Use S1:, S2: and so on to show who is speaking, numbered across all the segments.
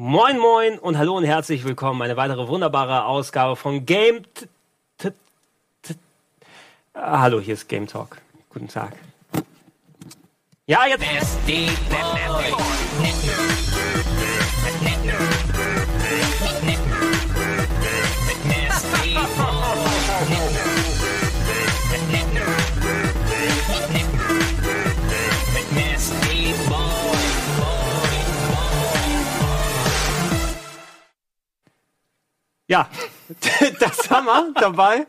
S1: Moin Moin und hallo und herzlich willkommen. Eine weitere wunderbare Ausgabe von Game. T T T ah, hallo, hier ist Game Talk. Guten Tag. Ja, jetzt. Ja, das haben wir dabei.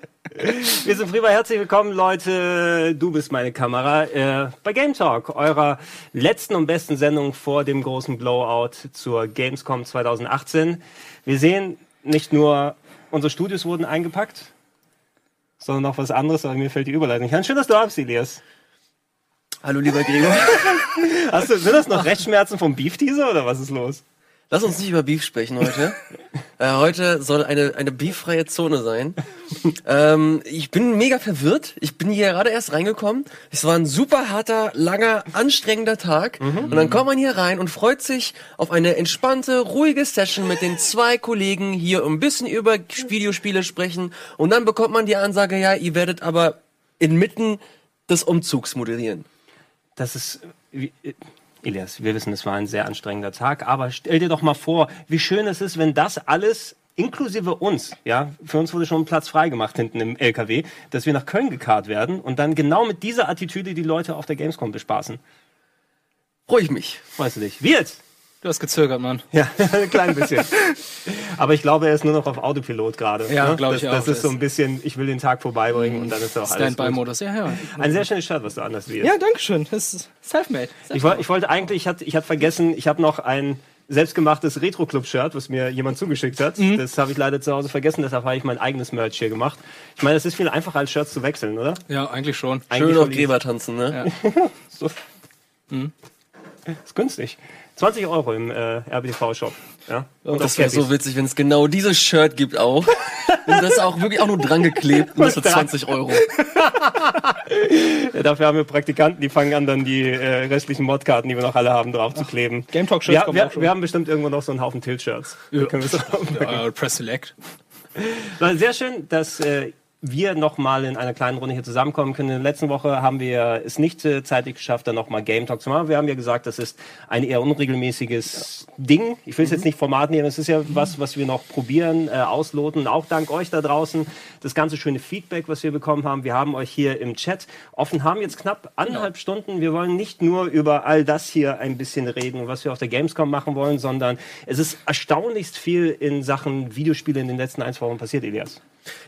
S1: Wir sind prima herzlich willkommen, Leute. Du bist meine Kamera äh, bei Game Talk, eurer letzten und besten Sendung vor dem großen Blowout zur Gamescom 2018. Wir sehen nicht nur unsere Studios wurden eingepackt, sondern noch was anderes, aber mir fällt die Überleitung nicht an. Schön, dass du abst, Elias.
S2: Hallo, lieber Gregor.
S1: Hast du, sind das noch Rechtsschmerzen vom Beef-Teaser oder was ist los?
S2: Lass uns nicht über Beef sprechen heute. äh, heute soll eine, eine beeffreie Zone sein. ähm, ich bin mega verwirrt. Ich bin hier gerade erst reingekommen. Es war ein super harter, langer, anstrengender Tag. Mhm. Und dann kommt man hier rein und freut sich auf eine entspannte, ruhige Session mit den zwei Kollegen hier ein bisschen über Videospiele sprechen. Und dann bekommt man die Ansage, ja, ihr werdet aber inmitten des Umzugs moderieren.
S1: Das ist... Elias, wir wissen, es war ein sehr anstrengender Tag, aber stell dir doch mal vor, wie schön es ist, wenn das alles inklusive uns, ja, für uns wurde schon ein Platz freigemacht hinten im LKW, dass wir nach Köln gekarrt werden und dann genau mit dieser Attitüde die Leute auf der Gamescom bespaßen.
S2: Freue ich mich.
S1: Freust du dich? Wie jetzt?
S3: Du hast gezögert, Mann.
S1: Ja, ein klein bisschen. Aber ich glaube, er ist nur noch auf Autopilot gerade.
S3: Ja, ne? glaube ich
S1: das,
S3: auch.
S1: Das ist so ein bisschen, ich will den Tag vorbeibringen und dann ist er auch alles
S3: Standby-Modus, ja, ja.
S1: Ein sehr schönes Shirt, was du anders wie
S3: Ja, danke schön. Das ist self-made. Self
S1: ich, wollte, ich wollte eigentlich, ich hatte, ich hatte vergessen, ich habe noch ein selbstgemachtes Retro-Club-Shirt, was mir jemand zugeschickt hat. Mhm. Das habe ich leider zu Hause vergessen, deshalb habe ich mein eigenes Merch hier gemacht. Ich meine, es ist viel einfacher als Shirts zu wechseln, oder?
S3: Ja, eigentlich schon.
S2: Eigentlich Schön auf Gräber tanzen, ne?
S1: Ja. so. Mhm. Ist günstig. 20 Euro im äh, RBTV-Shop. Ja?
S2: Und das wäre so witzig, wenn es genau dieses Shirt gibt auch. und das auch wirklich auch nur dran geklebt und das für 20 Euro.
S1: ja, dafür haben wir Praktikanten, die fangen an, dann die äh, restlichen Modkarten, die wir noch alle haben, drauf zu kleben.
S3: Game Talk Shirts
S1: ja, wir, wir, haben bestimmt irgendwo noch so einen Haufen Tilt-Shirts.
S3: Ja. ja, Press Select.
S1: Sehr schön, dass äh, wir nochmal in einer kleinen Runde hier zusammenkommen können. In der letzten Woche haben wir es nicht äh, zeitlich geschafft, dann nochmal Game Talk zu machen. Wir haben ja gesagt, das ist ein eher unregelmäßiges ja. Ding. Ich will es mhm. jetzt nicht Format nehmen, es ist ja was, was wir noch probieren, äh, ausloten. Auch dank euch da draußen, das ganze schöne Feedback, was wir bekommen haben. Wir haben euch hier im Chat offen, haben jetzt knapp anderthalb ja. Stunden. Wir wollen nicht nur über all das hier ein bisschen reden, was wir auf der Gamescom machen wollen, sondern es ist erstaunlichst viel in Sachen Videospiele in den letzten ein, zwei Wochen passiert, Elias.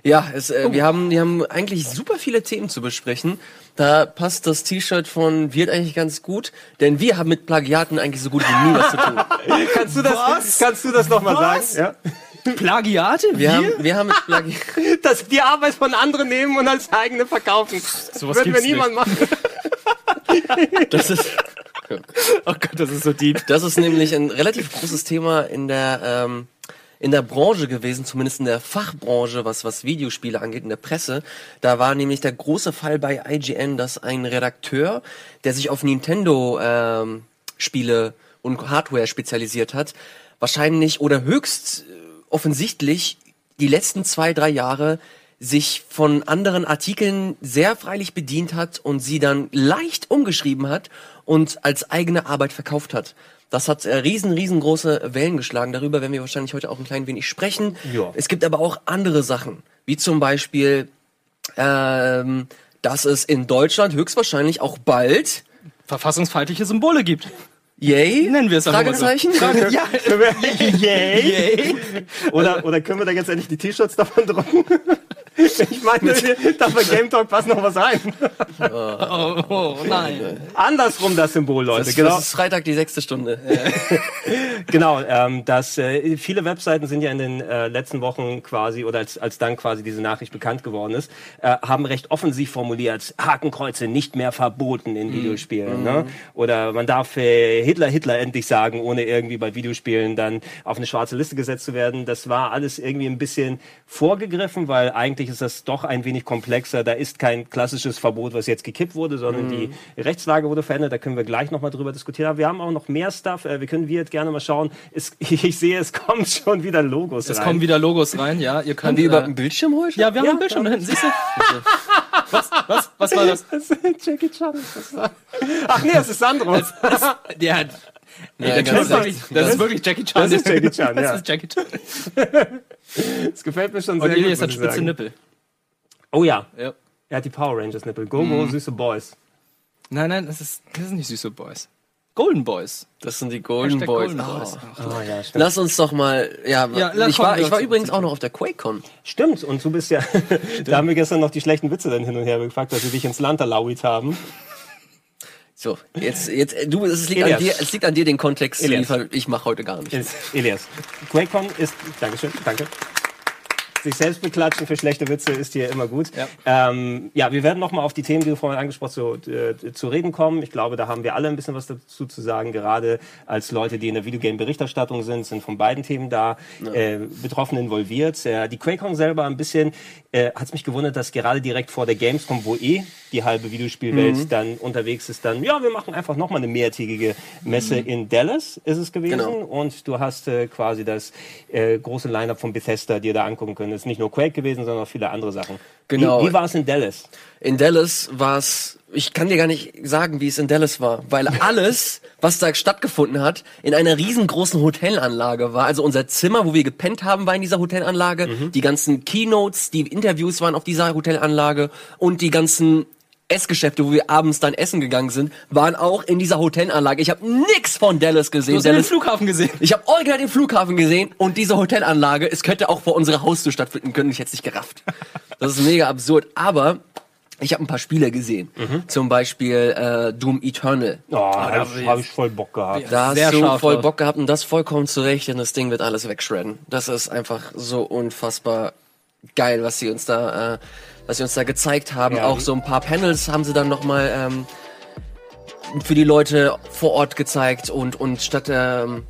S2: Ja, es, äh, wir, haben, wir haben eigentlich super viele Themen zu besprechen. Da passt das T-Shirt von Wirt eigentlich ganz gut, denn wir haben mit Plagiaten eigentlich so gut wie nie was zu tun.
S1: kannst du das, was? kannst du das nochmal sagen?
S3: Ja? Plagiate?
S2: Wir, wir? Haben, wir haben mit Plagiaten.
S1: Dass die Arbeit von anderen nehmen und als eigene verkaufen.
S3: So was Würden wir niemand machen.
S2: das ist. Oh Gott, das ist so deep. Das ist nämlich ein relativ großes Thema in der ähm, in der Branche gewesen, zumindest in der Fachbranche, was, was Videospiele angeht, in der Presse. Da war nämlich der große Fall bei IGN, dass ein Redakteur, der sich auf Nintendo ähm, Spiele und Hardware spezialisiert hat, wahrscheinlich oder höchst äh, offensichtlich die letzten zwei, drei Jahre sich von anderen Artikeln sehr freilich bedient hat und sie dann leicht umgeschrieben hat und als eigene Arbeit verkauft hat. Das hat äh, riesen, riesengroße Wellen geschlagen. Darüber werden wir wahrscheinlich heute auch ein klein wenig sprechen.
S1: Ja.
S2: Es gibt aber auch andere Sachen, wie zum Beispiel, ähm, dass es in Deutschland höchstwahrscheinlich auch bald
S3: verfassungsfeindliche Symbole gibt.
S2: Yay?
S3: Nennen wir es
S2: Fragezeichen?
S1: So. ja. Yay? Yay? Oder, oder können wir da jetzt endlich die T-Shirts davon drucken? Ich meine, darf bei Game Talk passt noch was ein.
S3: Oh, oh, oh, nein.
S1: Andersrum das Symbol, Leute.
S2: Das, genau. das ist Freitag die sechste Stunde.
S1: genau, ähm, dass äh, viele Webseiten sind ja in den äh, letzten Wochen quasi oder als, als dann quasi diese Nachricht bekannt geworden ist, äh, haben recht offensiv formuliert: Hakenkreuze nicht mehr verboten in mhm. Videospielen. Ne? Mhm. Ne? Oder man darf äh, Hitler Hitler endlich sagen, ohne irgendwie bei Videospielen dann auf eine schwarze Liste gesetzt zu werden. Das war alles irgendwie ein bisschen vorgegriffen, weil eigentlich ist das doch ein wenig komplexer. Da ist kein klassisches Verbot, was jetzt gekippt wurde, sondern die
S2: Mhm.
S1: Rechtslage wurde verändert. Da können wir gleich nochmal drüber diskutieren. Aber wir haben auch noch mehr Stuff. Äh, Wir können wir jetzt gerne mal schauen. Es, ich sehe, es kommen schon wieder Logos
S3: Es
S1: rein.
S3: kommen wieder Logos rein, ja. Ihr
S2: Haben
S3: könnt.
S2: wir überhaupt
S3: äh,
S2: einen Bildschirm heute?
S3: ja, wir haben
S1: Ja,
S3: einen Bildschirm da hinten, siehst du? was, was, was war das?
S1: Das ist Jackie Chan. das. Ach nee, es ist Sandro.
S3: Der, nee,
S2: Ja, ganz
S3: ist das ist wirklich Jackie Chan.
S1: Das ist Jackie Chan,
S3: Das
S1: ja.
S3: ist Jackie Chan.
S1: Das gefällt mir schon
S3: Und
S1: sehr gut.
S3: Elias hat spitze
S1: sagen.
S3: Nippel.
S1: Oh ja,
S3: Ja.
S1: er hat die Power Rangers Nippel. Go, go, süße Boys.
S3: Nein, nein, das ist, das sind nicht süße Boys. Golden Boys.
S2: Das sind die Golden
S3: Hashtag
S2: Boys.
S3: Golden
S2: Oh.
S3: Boys.
S1: Ah ja.
S2: Lass uns doch mal, ja,
S3: Ja, lass-
S2: ich war, ich war übrigens auch noch auf der QuakeCon.
S1: Stimmt, und du bist ja, da haben wir gestern noch die schlechten Witze dann hin und her gefragt, dass sie dich ins Land erlaubt haben.
S2: So, jetzt, jetzt, du, es liegt
S1: Elias.
S2: an dir, es liegt an dir, den Kontext zu liefern. Ich mache heute gar nichts.
S1: Elias, QuakeCon ist, Dankeschön, danke. Sich selbst beklatschen für schlechte Witze ist hier immer gut.
S3: Ja.
S1: Ähm, ja, wir werden nochmal auf die Themen, die du vorhin angesprochen hast, zu, äh, zu reden kommen. Ich glaube, da haben wir alle ein bisschen was dazu zu sagen. Gerade als Leute, die in der Videogame-Berichterstattung sind, sind von beiden Themen da äh, betroffen involviert. Äh, die QuakeCon selber ein bisschen, äh, hat es mich gewundert, dass gerade direkt vor der Gamescom, wo eh die halbe Videospielwelt
S2: Mhm.
S1: dann unterwegs ist, dann, ja, wir machen einfach nochmal eine mehrtägige Messe in Dallas, ist es gewesen.
S2: Genau.
S1: Und du hast äh, quasi das äh, große Line-Up von Bethesda dir da angucken können. Es ist nicht nur Quake gewesen, sondern auch viele andere Sachen.
S2: Genau.
S1: Wie, wie war es in Dallas?
S2: In Dallas war es, ich kann dir gar nicht sagen, wie es in Dallas war, weil alles, was da stattgefunden hat, in einer riesengroßen Hotelanlage war. Also unser Zimmer, wo wir gepennt haben, war in dieser Hotelanlage.
S1: Mhm.
S2: Die ganzen Keynotes, die Interviews waren auf dieser Hotelanlage und die ganzen Essgeschäfte, wo wir abends dann essen gegangen sind, waren auch in dieser Hotelanlage. Ich habe nix von Dallas
S3: Du
S2: gesehen.
S3: hast den Flughafen gesehen.
S2: ich habe original den Flughafen gesehen und diese Hotelanlage. Es könnte auch vor unserer Haustür stattfinden können. Ich hätte es nicht gerafft. Das ist mega absurd. Aber ich habe ein paar Spiele gesehen. Zum Beispiel äh, Doom Eternal.
S1: Oh, da
S3: da
S1: habe hab ich voll Bock gehabt.
S2: Da
S3: Sehr
S2: hast du
S3: scharf
S2: voll. Bock gehabt und das vollkommen zurecht, denn das Ding wird alles wegshredden. Das ist einfach so unfassbar geil, was sie uns da, äh, was sie uns da gezeigt haben.
S1: Ja.
S2: Auch so ein paar Panels haben sie dann noch mal ähm, für die Leute vor Ort gezeigt und und statt ähm,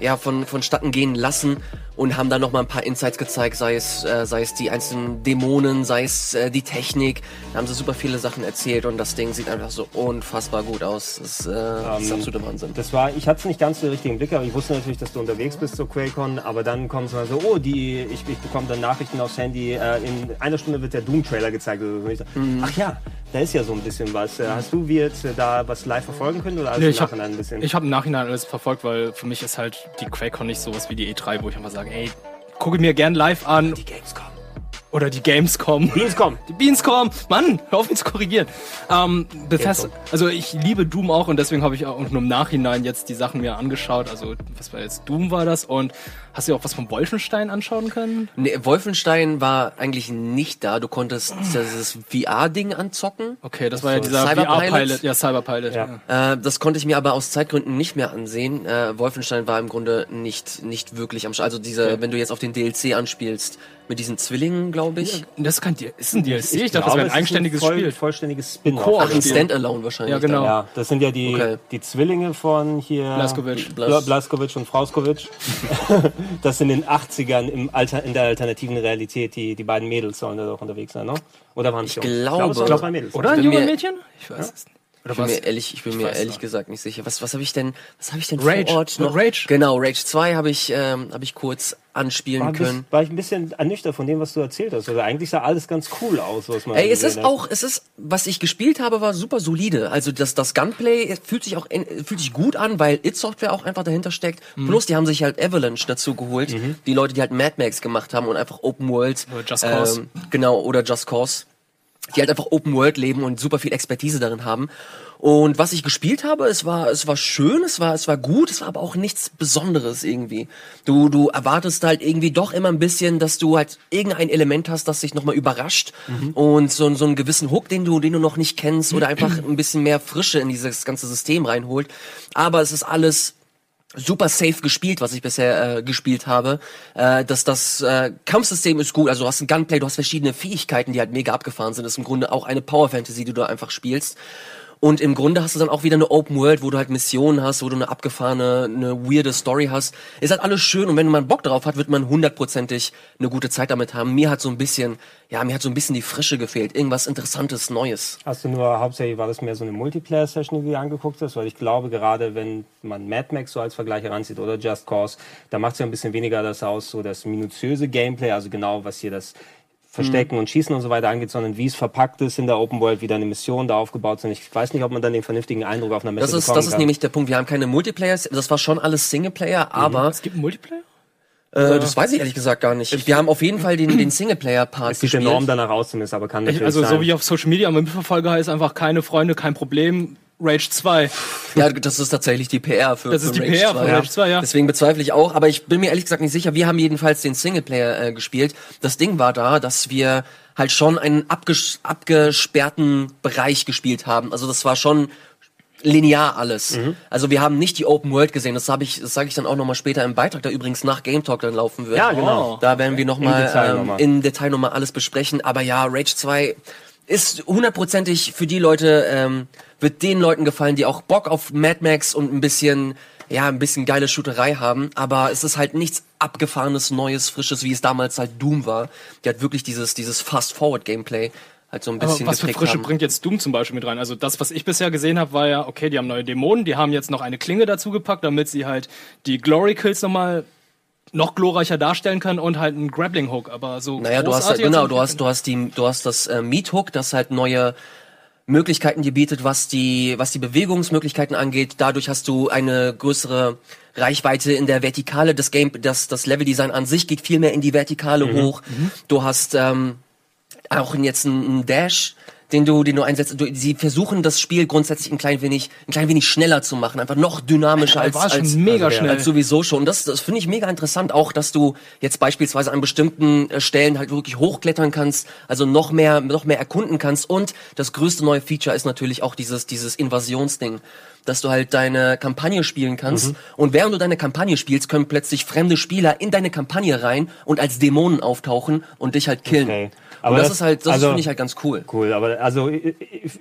S2: ja von vonstatten gehen lassen und haben dann noch mal ein paar Insights gezeigt, sei es äh, sei es die einzelnen Dämonen, sei es äh, die Technik. Da haben sie super viele Sachen erzählt und das Ding sieht einfach so unfassbar gut aus. Das ist, äh, das ist
S1: Ähm,
S2: absoluter Wahnsinn.
S1: Das war, ich hatte es nicht ganz so den richtigen Blick, aber ich wusste natürlich, dass du unterwegs bist zur QuakeCon, aber dann kommt es mal so, oh, die, ich, ich bekomme dann Nachrichten aufs Handy, äh, in einer Stunde wird der Doom-Trailer gezeigt. Oder so. Und ich so,
S3: Mhm.
S1: Ach ja, da ist ja so ein bisschen was. Äh, Hast du wie jetzt äh, da was live verfolgen können oder alles
S3: Nee,
S1: im
S3: ich habe
S1: Nachhinein ein bisschen?
S3: ich hab im Nachhinein alles verfolgt, weil für mich ist halt die QuakeCon nicht sowas wie die E3, wo ich einfach sage, ey, gucke mir gern live an.
S1: die Gamescom.
S3: Oder die Gamescom.
S1: Gamescom.
S3: Die Beanscom. Mann, hör auf mich zu korrigieren. Ähm, Bethesda, also ich liebe Doom auch und deswegen habe ich auch nur im Nachhinein jetzt die Sachen mir angeschaut. Also was war jetzt Doom war das und hast du auch was von Wolfenstein anschauen können?
S2: Nee, Wolfenstein war eigentlich nicht da. Du konntest dieses VR-Ding anzocken.
S3: Okay, das war ja dieser
S2: Cyberpilot?
S3: VR-Pilot. Ja, Cyberpilot.
S1: Ja.
S3: Ja.
S2: Äh, das konnte ich mir aber aus Zeitgründen nicht mehr ansehen. Äh, Wolfenstein war im Grunde nicht, nicht wirklich am Start. Also diese, wenn du jetzt auf den DLC anspielst, mit diesen Zwillingen, glaube ich.
S3: Das ist kein D ist ein DLC. Ich, dachte, das
S1: glaube,
S3: wäre ein eigenständiges
S1: voll,
S3: Spiel.
S1: vollständiges Spin-off.
S2: Ach, ein. Standalone wahrscheinlich.
S3: Ja, genau.
S1: Ja, das sind ja die,
S2: Okay.
S1: die Zwillinge von hier.
S3: Blaskovic.
S1: Bla Blaskovic und Frauskovic. das in den 80ern im Alter, in der alternativen Realität, die, die beiden Mädels sollen da doch unterwegs sein, ne? Oder waren es
S2: Ich
S1: Jungs?
S2: glaube-
S1: es waren Mädels.
S3: Oder ein junges Mädchen? Ich weiß es nicht. Oder
S2: Ich bin
S3: was?
S2: mir ehrlich, ich bin mir
S3: weiß
S2: ehrlich
S3: noch.
S2: gesagt nicht sicher. Was, was habe ich denn, was habe ich denn
S3: Rage.
S2: vor Ort noch?
S3: Rage.
S2: Genau, Rage 2 habe ich, ähm, habe ich kurz anspielen
S1: War, ein
S2: können.
S1: bisschen, war ich ein bisschen ernüchtert von dem, was du erzählt hast. Also eigentlich sah alles ganz cool aus, was man
S2: Ey, es ist
S1: hat.
S2: auch, es ist, was ich gespielt habe, war super solide. Also das, das Gunplay fühlt sich auch fühlt sich gut an, weil It Software auch einfach dahinter steckt.
S3: Mhm.
S2: Plus, die haben sich halt Avalanche dazu geholt, die Leute, die halt Mad Max gemacht haben und einfach Open World,
S3: Oder Just Cause.
S2: Ähm, genau oder Just Cause, die halt einfach Open World leben und super viel Expertise darin haben. Und was ich gespielt habe, es war, es war schön, es war, es war gut, es war aber auch nichts Besonderes irgendwie. Du, du erwartest halt irgendwie doch immer ein bisschen, dass du halt irgendein Element hast, das dich nochmal überrascht und so, so einen gewissen Hook, den du, den du noch nicht kennst oder einfach ein bisschen mehr Frische in dieses ganze System reinholt. Aber es ist alles super safe gespielt, was ich bisher äh, gespielt habe. Äh, dass das äh, Kampfsystem ist gut, also du hast ein Gunplay, du hast verschiedene Fähigkeiten, die halt mega abgefahren sind. Das ist im Grunde auch eine Power Fantasy, die du da einfach spielst. Und im Grunde hast du dann auch wieder eine Open World, wo du halt Missionen hast, wo du eine abgefahrene, eine weirde Story hast. Ist halt alles schön und wenn man Bock drauf hat, wird man hundertprozentig eine gute Zeit damit haben. Mir hat so ein bisschen, ja, mir hat so ein bisschen die Frische gefehlt. Irgendwas Interessantes, Neues.
S1: Hast du nur, hauptsächlich war das mehr so eine Multiplayer-Session, die du angeguckt hast? Weil ich glaube, gerade wenn man Mad Max so als Vergleich heranzieht oder Just Cause, da macht es ja ein bisschen weniger das aus, so das minutiöse Gameplay, also genau, was hier das Verstecken und Schießen und so weiter angeht, sondern wie es verpackt ist in der Open World, wie deine Missionen da aufgebaut sind. Ich weiß nicht, ob man dann den vernünftigen Eindruck auf einer Messe
S2: Das ist,
S1: bekommen
S2: das ist
S1: kann.
S2: nämlich der Punkt. Wir haben keine Multiplayer. Das war schon alles Singleplayer, aber
S3: Es gibt einen Multiplayer?
S2: äh, das weiß ich ehrlich gesagt gar nicht. Wir haben auf jeden Fall den, den Singleplayer-Part
S1: es sieht enorm danach aus zumindest, aber kann natürlich
S3: Also so
S1: sein.
S3: wie ich auf Social Media am mitverfolge, heißt einfach keine Freunde, kein Problem. Rage 2.
S2: Ja, das ist tatsächlich die PR für
S3: Das ist
S2: für
S3: die PR
S2: 2,
S3: von Rage 2, ja.
S2: Deswegen bezweifle ich auch, aber ich bin mir ehrlich gesagt nicht sicher. Wir haben jedenfalls den Singleplayer äh, gespielt. Das Ding war da, dass wir halt schon einen abges abgesperrten Bereich gespielt haben. Also das war schon linear alles.
S1: Mhm.
S2: Also wir haben nicht die Open World gesehen. Das habe ich, das sage ich dann auch noch mal später im Beitrag, der übrigens nach Game Talk dann laufen wird.
S1: Ja, genau.
S2: Da werden wir noch mal
S1: Detail
S2: ähm,
S1: noch mal.
S2: in Detail noch mal alles besprechen. Aber ja, Rage 2 ist hundertprozentig für die Leute, ähm, wird den Leuten gefallen, die auch Bock auf Mad Max und ein bisschen, ja, ein bisschen geile Shooterei haben. Aber es ist halt nichts abgefahrenes, neues, frisches, wie es damals halt Doom war. Die hat wirklich dieses, dieses Fast-Forward-Gameplay halt so ein
S3: Aber
S2: bisschen
S3: was für Frische
S2: haben.
S3: bringt jetzt Doom zum Beispiel mit rein? Also das, was ich bisher gesehen habe, war ja, okay, die haben neue Dämonen, die haben jetzt noch eine Klinge dazu gepackt, damit sie halt die Glory Kills nochmal noch glorreicher darstellen können und halt einen Grappling Hook, aber so
S2: Naja, du hast halt, genau, du hast, du hast die, du hast das äh, Meat Hook, das halt neue Möglichkeiten dir bietet, was die, was die Bewegungsmöglichkeiten angeht. Dadurch hast du eine größere Reichweite in der Vertikale. Das Game, das, das Leveldesign an sich geht viel mehr in die Vertikale hoch. Du hast ähm, auch jetzt einen Dash, den du, den du einsetzt. Du, sie versuchen das Spiel grundsätzlich ein klein wenig, ein klein wenig schneller zu machen, einfach noch dynamischer als,
S3: war schon
S2: als,
S3: mega
S2: als,
S3: schnell.
S2: als sowieso schon. Das, das finde ich mega interessant, auch dass du jetzt beispielsweise an bestimmten äh, Stellen halt wirklich hochklettern kannst, also noch mehr, noch mehr erkunden kannst. Und das größte neue Feature ist natürlich auch dieses, dieses Invasionsding dass du halt deine Kampagne spielen kannst
S1: Mhm.
S2: und während du deine Kampagne spielst, können plötzlich fremde Spieler in deine Kampagne rein und als Dämonen auftauchen und dich halt killen.
S1: Okay. Aber
S2: das,
S1: das-
S2: ist halt, das
S1: also-
S2: finde ich halt ganz cool.
S1: Cool, aber also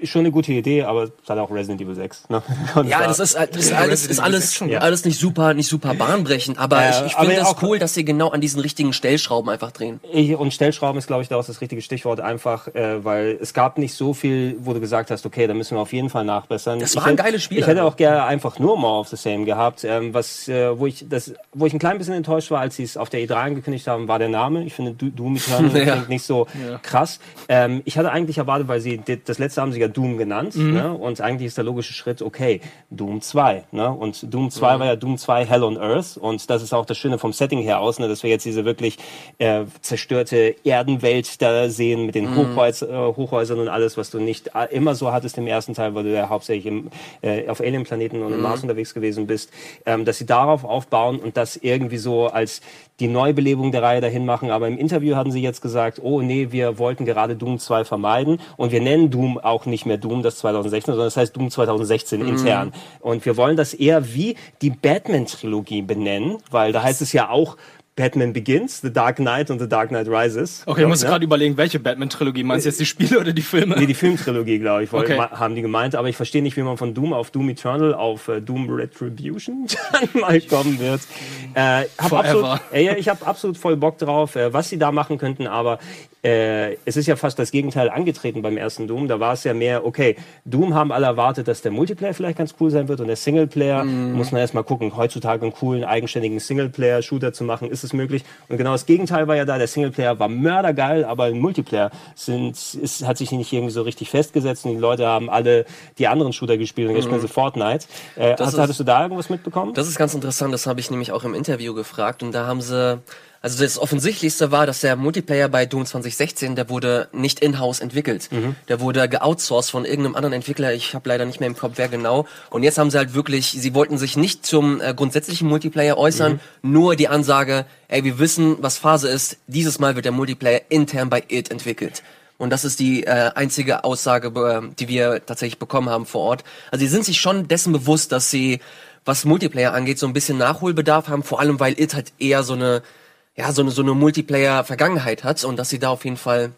S1: schon eine gute Idee, aber es hat auch Resident Evil 6. Ne?
S2: Ja,
S1: da-
S2: das ist, halt- das ist alles, ist alles,
S1: schon gut.
S2: alles nicht super, nicht super bahnbrechend, aber
S1: Äh,
S2: ich, ich finde das cool, dass sie genau an diesen richtigen Stellschrauben einfach drehen.
S1: Ich, und Stellschrauben ist, glaube ich, daraus das richtige Stichwort einfach, äh, weil es gab nicht so viel, wo du gesagt hast, okay, da müssen wir auf jeden Fall nachbessern.
S2: Das
S1: Ich
S2: war ein
S1: hätte-
S2: geiles Spiel,
S1: Ich hätte auch gerne einfach nur More of the Same gehabt. Ähm, was, äh, wo ich das, wo ich ein klein bisschen enttäuscht war, als sie es auf der E3 angekündigt haben, war der Name. Ich finde Du- Doom Eternal
S2: Ja.
S1: klingt nicht so krass. Ähm, ich hatte eigentlich erwartet, weil sie das letzte haben sie ja Doom genannt,
S2: Mhm.
S1: ne? und eigentlich ist der logische Schritt, okay, Doom 2, ne? Und Doom 2 war ja Doom 2 Hell on Earth und das ist auch das Schöne vom Setting her aus, ne? dass wir jetzt diese wirklich äh, zerstörte Erdenwelt da sehen mit den Hochhäus äh, Hochhäusern und alles, was du nicht äh, immer so hattest im ersten Teil, weil du ja hauptsächlich im, äh, auf Alien-Planeten und im Mars unterwegs gewesen bist, ähm, dass sie darauf aufbauen und das irgendwie so als die Neubelebung der Reihe dahin machen. Aber im Interview hatten sie jetzt gesagt, oh nee, wir wollten gerade Doom 2 vermeiden und wir nennen Doom auch nicht mehr Doom das 2016, sondern das heißt Doom 2016 intern. Und wir wollen das eher wie die Batman-Trilogie benennen, weil da heißt es ja auch Batman Begins, The Dark Knight und The Dark Knight Rises.
S3: Okay, ich muss
S1: Ja?
S3: gerade überlegen, welche Batman-Trilogie. Meinst du jetzt die Spiele oder die Filme?
S1: Nee, die Filmtrilogie, glaube ich,
S3: Okay.
S1: haben die gemeint. Aber ich verstehe nicht, wie man von Doom auf Doom Eternal auf äh, Doom Retribution dann mal kommen wird. Äh, hab
S3: Forever.
S1: absolut, äh, ja, ich habe absolut voll Bock drauf, äh, was sie da machen könnten. Aber äh, es ist ja fast das Gegenteil angetreten beim ersten Doom. Da war es ja mehr, okay, Doom haben alle erwartet, dass der Multiplayer vielleicht ganz cool sein wird und der Singleplayer muss man erst mal gucken, heutzutage einen coolen, eigenständigen Singleplayer-Shooter zu machen, ist es möglich? Und genau das Gegenteil war ja da, der Singleplayer war mördergeil, aber im Multiplayer sind, ist, hat sich nicht irgendwie so richtig festgesetzt und die Leute haben alle die anderen Shooter gespielt und jetzt spielen sie Fortnite. Äh,
S2: Das
S1: hast,
S2: ist-
S1: hattest du da irgendwas mitbekommen?
S2: Das ist ganz interessant, das habe ich nämlich auch im Interview gefragt und da haben sie, also das Offensichtlichste war, dass der Multiplayer bei Doom 2016, der wurde nicht in-house entwickelt. Der wurde geoutsourced von irgendeinem anderen Entwickler, ich habe leider nicht mehr im Kopf, wer genau. Und jetzt haben sie halt wirklich, sie wollten sich nicht zum äh, grundsätzlichen Multiplayer äußern, nur die Ansage, ey, wir wissen, was Phase ist, dieses Mal wird der Multiplayer intern bei IT entwickelt. Und das ist die äh, einzige Aussage, die wir tatsächlich bekommen haben vor Ort. Also sie sind sich schon dessen bewusst, dass sie, was Multiplayer angeht, so ein bisschen Nachholbedarf haben, vor allem weil It halt eher so eine, ja, so eine, so eine Multiplayer-Vergangenheit hat und dass sie da auf jeden Fall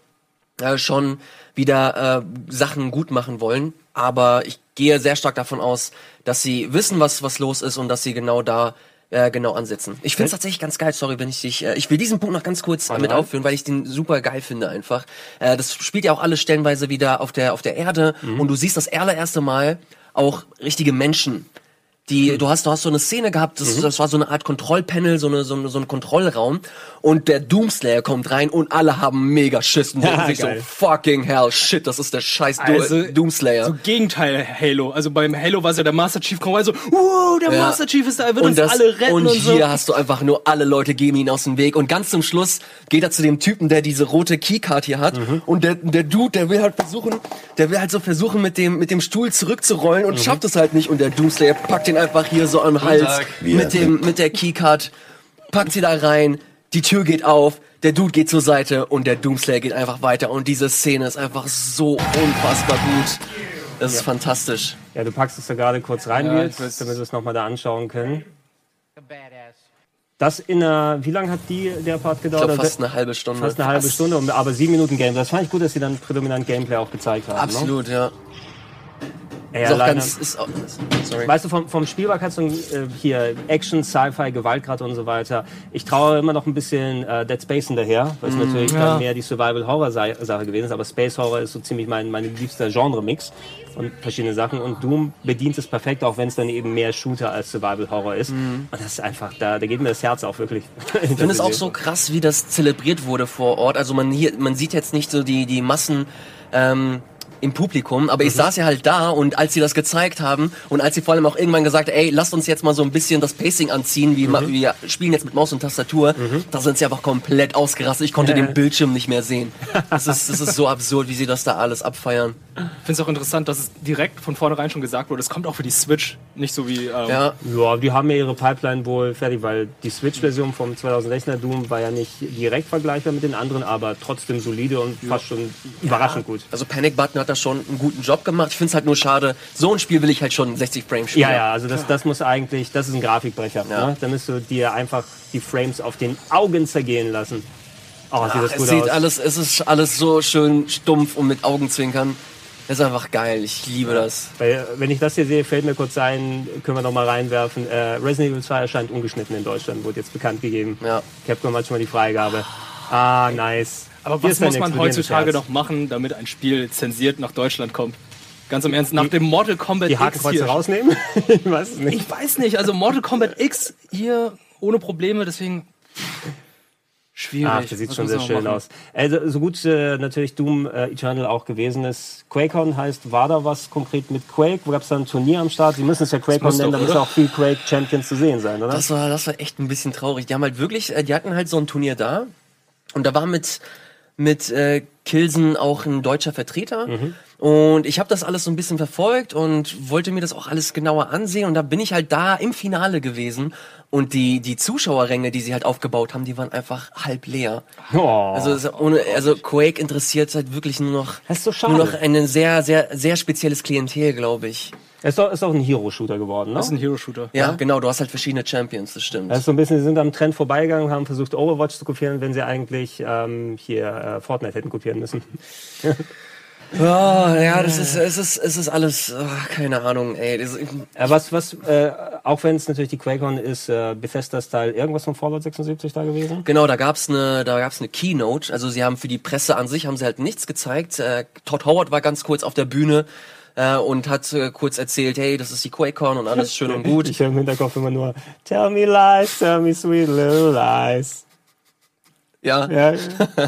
S2: äh, schon wieder äh, Sachen gut machen wollen. aber ich gehe sehr stark davon aus, dass sie wissen, was, was los ist und dass sie genau da äh, genau ansetzen. Ich finde es tatsächlich ganz geil, sorry, wenn ich dich, äh, ich will diesen Punkt noch ganz kurz äh, mit aufführen, weil ich den super geil finde einfach. Äh, das spielt ja auch alles stellenweise wieder auf der, auf der Erde und du siehst das allererste Mal auch richtige Menschen. Die, du hast, du hast so eine Szene gehabt, das, das war so eine Art Kontrollpanel, so eine, so eine, so ein Kontrollraum und der Doomslayer kommt rein und alle haben mega Schiss und
S1: Ja,
S2: sich so, fucking hell, shit, das ist der scheiß
S3: Also,
S2: Doomslayer.
S3: So Gegenteil Halo. Also beim Halo war es ja der Master Chief kommt so, wow, der
S2: Ja.
S3: Master Chief ist da, er wird
S2: und
S3: uns
S2: das,
S3: alle retten und,
S2: und
S3: so.
S2: hier hast du einfach nur alle Leute geben ihn aus dem Weg und ganz zum Schluss geht er zu dem Typen, der diese rote Keycard hier hat
S3: Mhm.
S2: und der, der Dude, der will halt versuchen, der will halt so versuchen mit dem mit dem Stuhl zurückzurollen
S3: Mhm.
S2: und schafft es halt nicht und der Doomslayer packt ihn einfach hier so am Hals mit dem mit der Keycard, packt sie da rein, die Tür geht auf. Der Dude geht zur Seite und der Doomslayer geht einfach weiter und diese Szene ist einfach so unfassbar gut. Das ist fantastisch.
S1: Ja, du packst es da gerade kurz rein,
S3: Ja,
S1: Nils, damit wir es nochmal da anschauen können. Das in einer, wie lange hat die, der Part
S2: Ich
S1: gedauert?
S2: glaube fast eine halbe Stunde.
S1: Fast eine halbe Stunde, aber sieben Minuten Gameplay. Das fand ich gut, dass sie dann prädominant Gameplay auch gezeigt haben. Ne?
S2: Absolut, ja. Ist auch ganz, ist auch, sorry.
S1: Weißt du, vom, vom Spielwerk hat so ein, äh, hier Action, Sci-Fi, Gewaltgrad und so weiter. Ich traue immer noch ein bisschen äh, Dead Space hinterher, weil es natürlich
S3: ja.
S1: dann mehr die Survival-Horror-Sache gewesen ist. Aber Space Horror ist so ziemlich mein, mein liebster Genre-Mix und verschiedene Sachen. Und Doom bedient es perfekt, auch wenn es dann eben mehr Shooter als Survival-Horror ist. Und das ist einfach, da, da geht mir das Herz auch wirklich.
S2: Ich finde es auch so krass, wie das zelebriert wurde vor Ort. Also man hier, man sieht jetzt nicht so die, die Massen, ähm, im Publikum, aber ich saß ja halt da und als sie das gezeigt haben und als sie vor allem auch irgendwann gesagt, ey, lasst uns jetzt mal so ein bisschen das Pacing anziehen, wie ma- wir spielen jetzt mit Maus und Tastatur, da sind sie einfach komplett ausgerastet. Ich konnte den Bildschirm nicht mehr sehen. Das ist, das ist so absurd, wie sie das da alles abfeiern.
S3: Ich finde es auch interessant, dass es direkt von vornherein schon gesagt wurde, es kommt auch für die Switch, nicht so wie ähm,
S2: Ja,
S1: Ja, die haben ja ihre Pipeline wohl fertig, weil die Switch-Version vom 2016er Doom war ja nicht direkt vergleichbar mit den anderen, aber trotzdem solide und fast schon überraschend gut.
S2: also Panic Button hat da schon einen guten Job gemacht. Ich finde es halt nur schade, so ein Spiel will ich halt schon 60 Frames spielen.
S1: Ja, ja, also das, das muss eigentlich, das ist ein Grafikbrecher.
S2: Ja.
S1: Ne? Da musst du dir einfach die Frames auf den Augen zergehen lassen. Oh, sieht das
S2: es
S1: gut
S2: sieht
S1: aus.
S2: alles, es ist alles so schön stumpf und mit Augenzwinkern. Das ist einfach geil. Ich liebe das.
S1: Weil, wenn ich das hier sehe, fällt mir kurz ein, können wir noch mal reinwerfen. Äh, Resident Evil 2 erscheint ungeschnitten in Deutschland, wurde jetzt bekannt gegeben.
S2: Ja.
S1: Capcom hat schon mal die Freigabe. Ah, nice.
S3: Aber was muss man heutzutage
S1: Herz.
S3: noch machen, damit ein Spiel zensiert nach Deutschland kommt? Ganz im Ernst, nach dem Mortal Kombat
S1: Die
S3: X
S1: Hakenkreuze
S3: hier.
S1: rausnehmen? ich weiß es nicht.
S3: Ich weiß nicht, also Mortal Kombat X hier ohne Probleme, deswegen schwierig.
S1: Ach, das sieht
S3: Was
S1: schon sehr schön
S3: machen?
S1: aus. Also, so gut äh, natürlich Doom äh, Eternal auch gewesen ist. QuakeCon heißt, war da was konkret mit Quake? Wo gab es da ein Turnier am Start? Sie müssen es ja QuakeCon nennen, da müssen auch viel Quake Champions zu sehen sein, oder?
S2: Das war, das war echt ein bisschen traurig. Die haben halt wirklich, äh, die hatten halt so ein Turnier da und da war mit mit äh, Kilsen auch ein deutscher Vertreter. Und ich habe das alles so ein bisschen verfolgt und wollte mir das auch alles genauer ansehen. Und da bin ich halt da im Finale gewesen. Und die, die Zuschauerränge, die sie halt aufgebaut haben, die waren einfach halb leer.
S1: oh,
S2: Also, ohne, also Quake interessiert halt wirklich nur noch,
S1: Das ist so schade.
S2: nur noch ein sehr, sehr, sehr spezielles Klientel, glaube ich.
S1: ist doch, ist doch ein Hero-Shooter geworden, ne?
S3: Das ist ein Hero-Shooter.
S2: Ja, genau, du hast halt verschiedene Champions, das stimmt.
S1: Das ist so ein bisschen, sie sind am Trend vorbeigegangen, haben versucht Overwatch zu kopieren, wenn sie eigentlich ähm, hier äh, Fortnite hätten kopieren müssen.
S2: Ja, ja, das ist, es ist, es ist alles, ah, keine Ahnung, ey. Das,
S1: Äh, was, was, äh, auch wenn es natürlich die QuakeCon ist, äh, Bethesda-Style, irgendwas von Fallout 76 da gewesen?
S2: genau, da gab's eine, da gab's eine Keynote. Also sie haben für die Presse an sich haben sie halt nichts gezeigt. Äh, Todd Howard war ganz kurz auf der Bühne äh, und hat äh, kurz erzählt, hey, das ist die QuakeCon und alles schön und gut.
S1: Ich höre im Hinterkopf immer nur, tell me lies, tell me sweet little lies.
S2: Ja,
S1: Ja,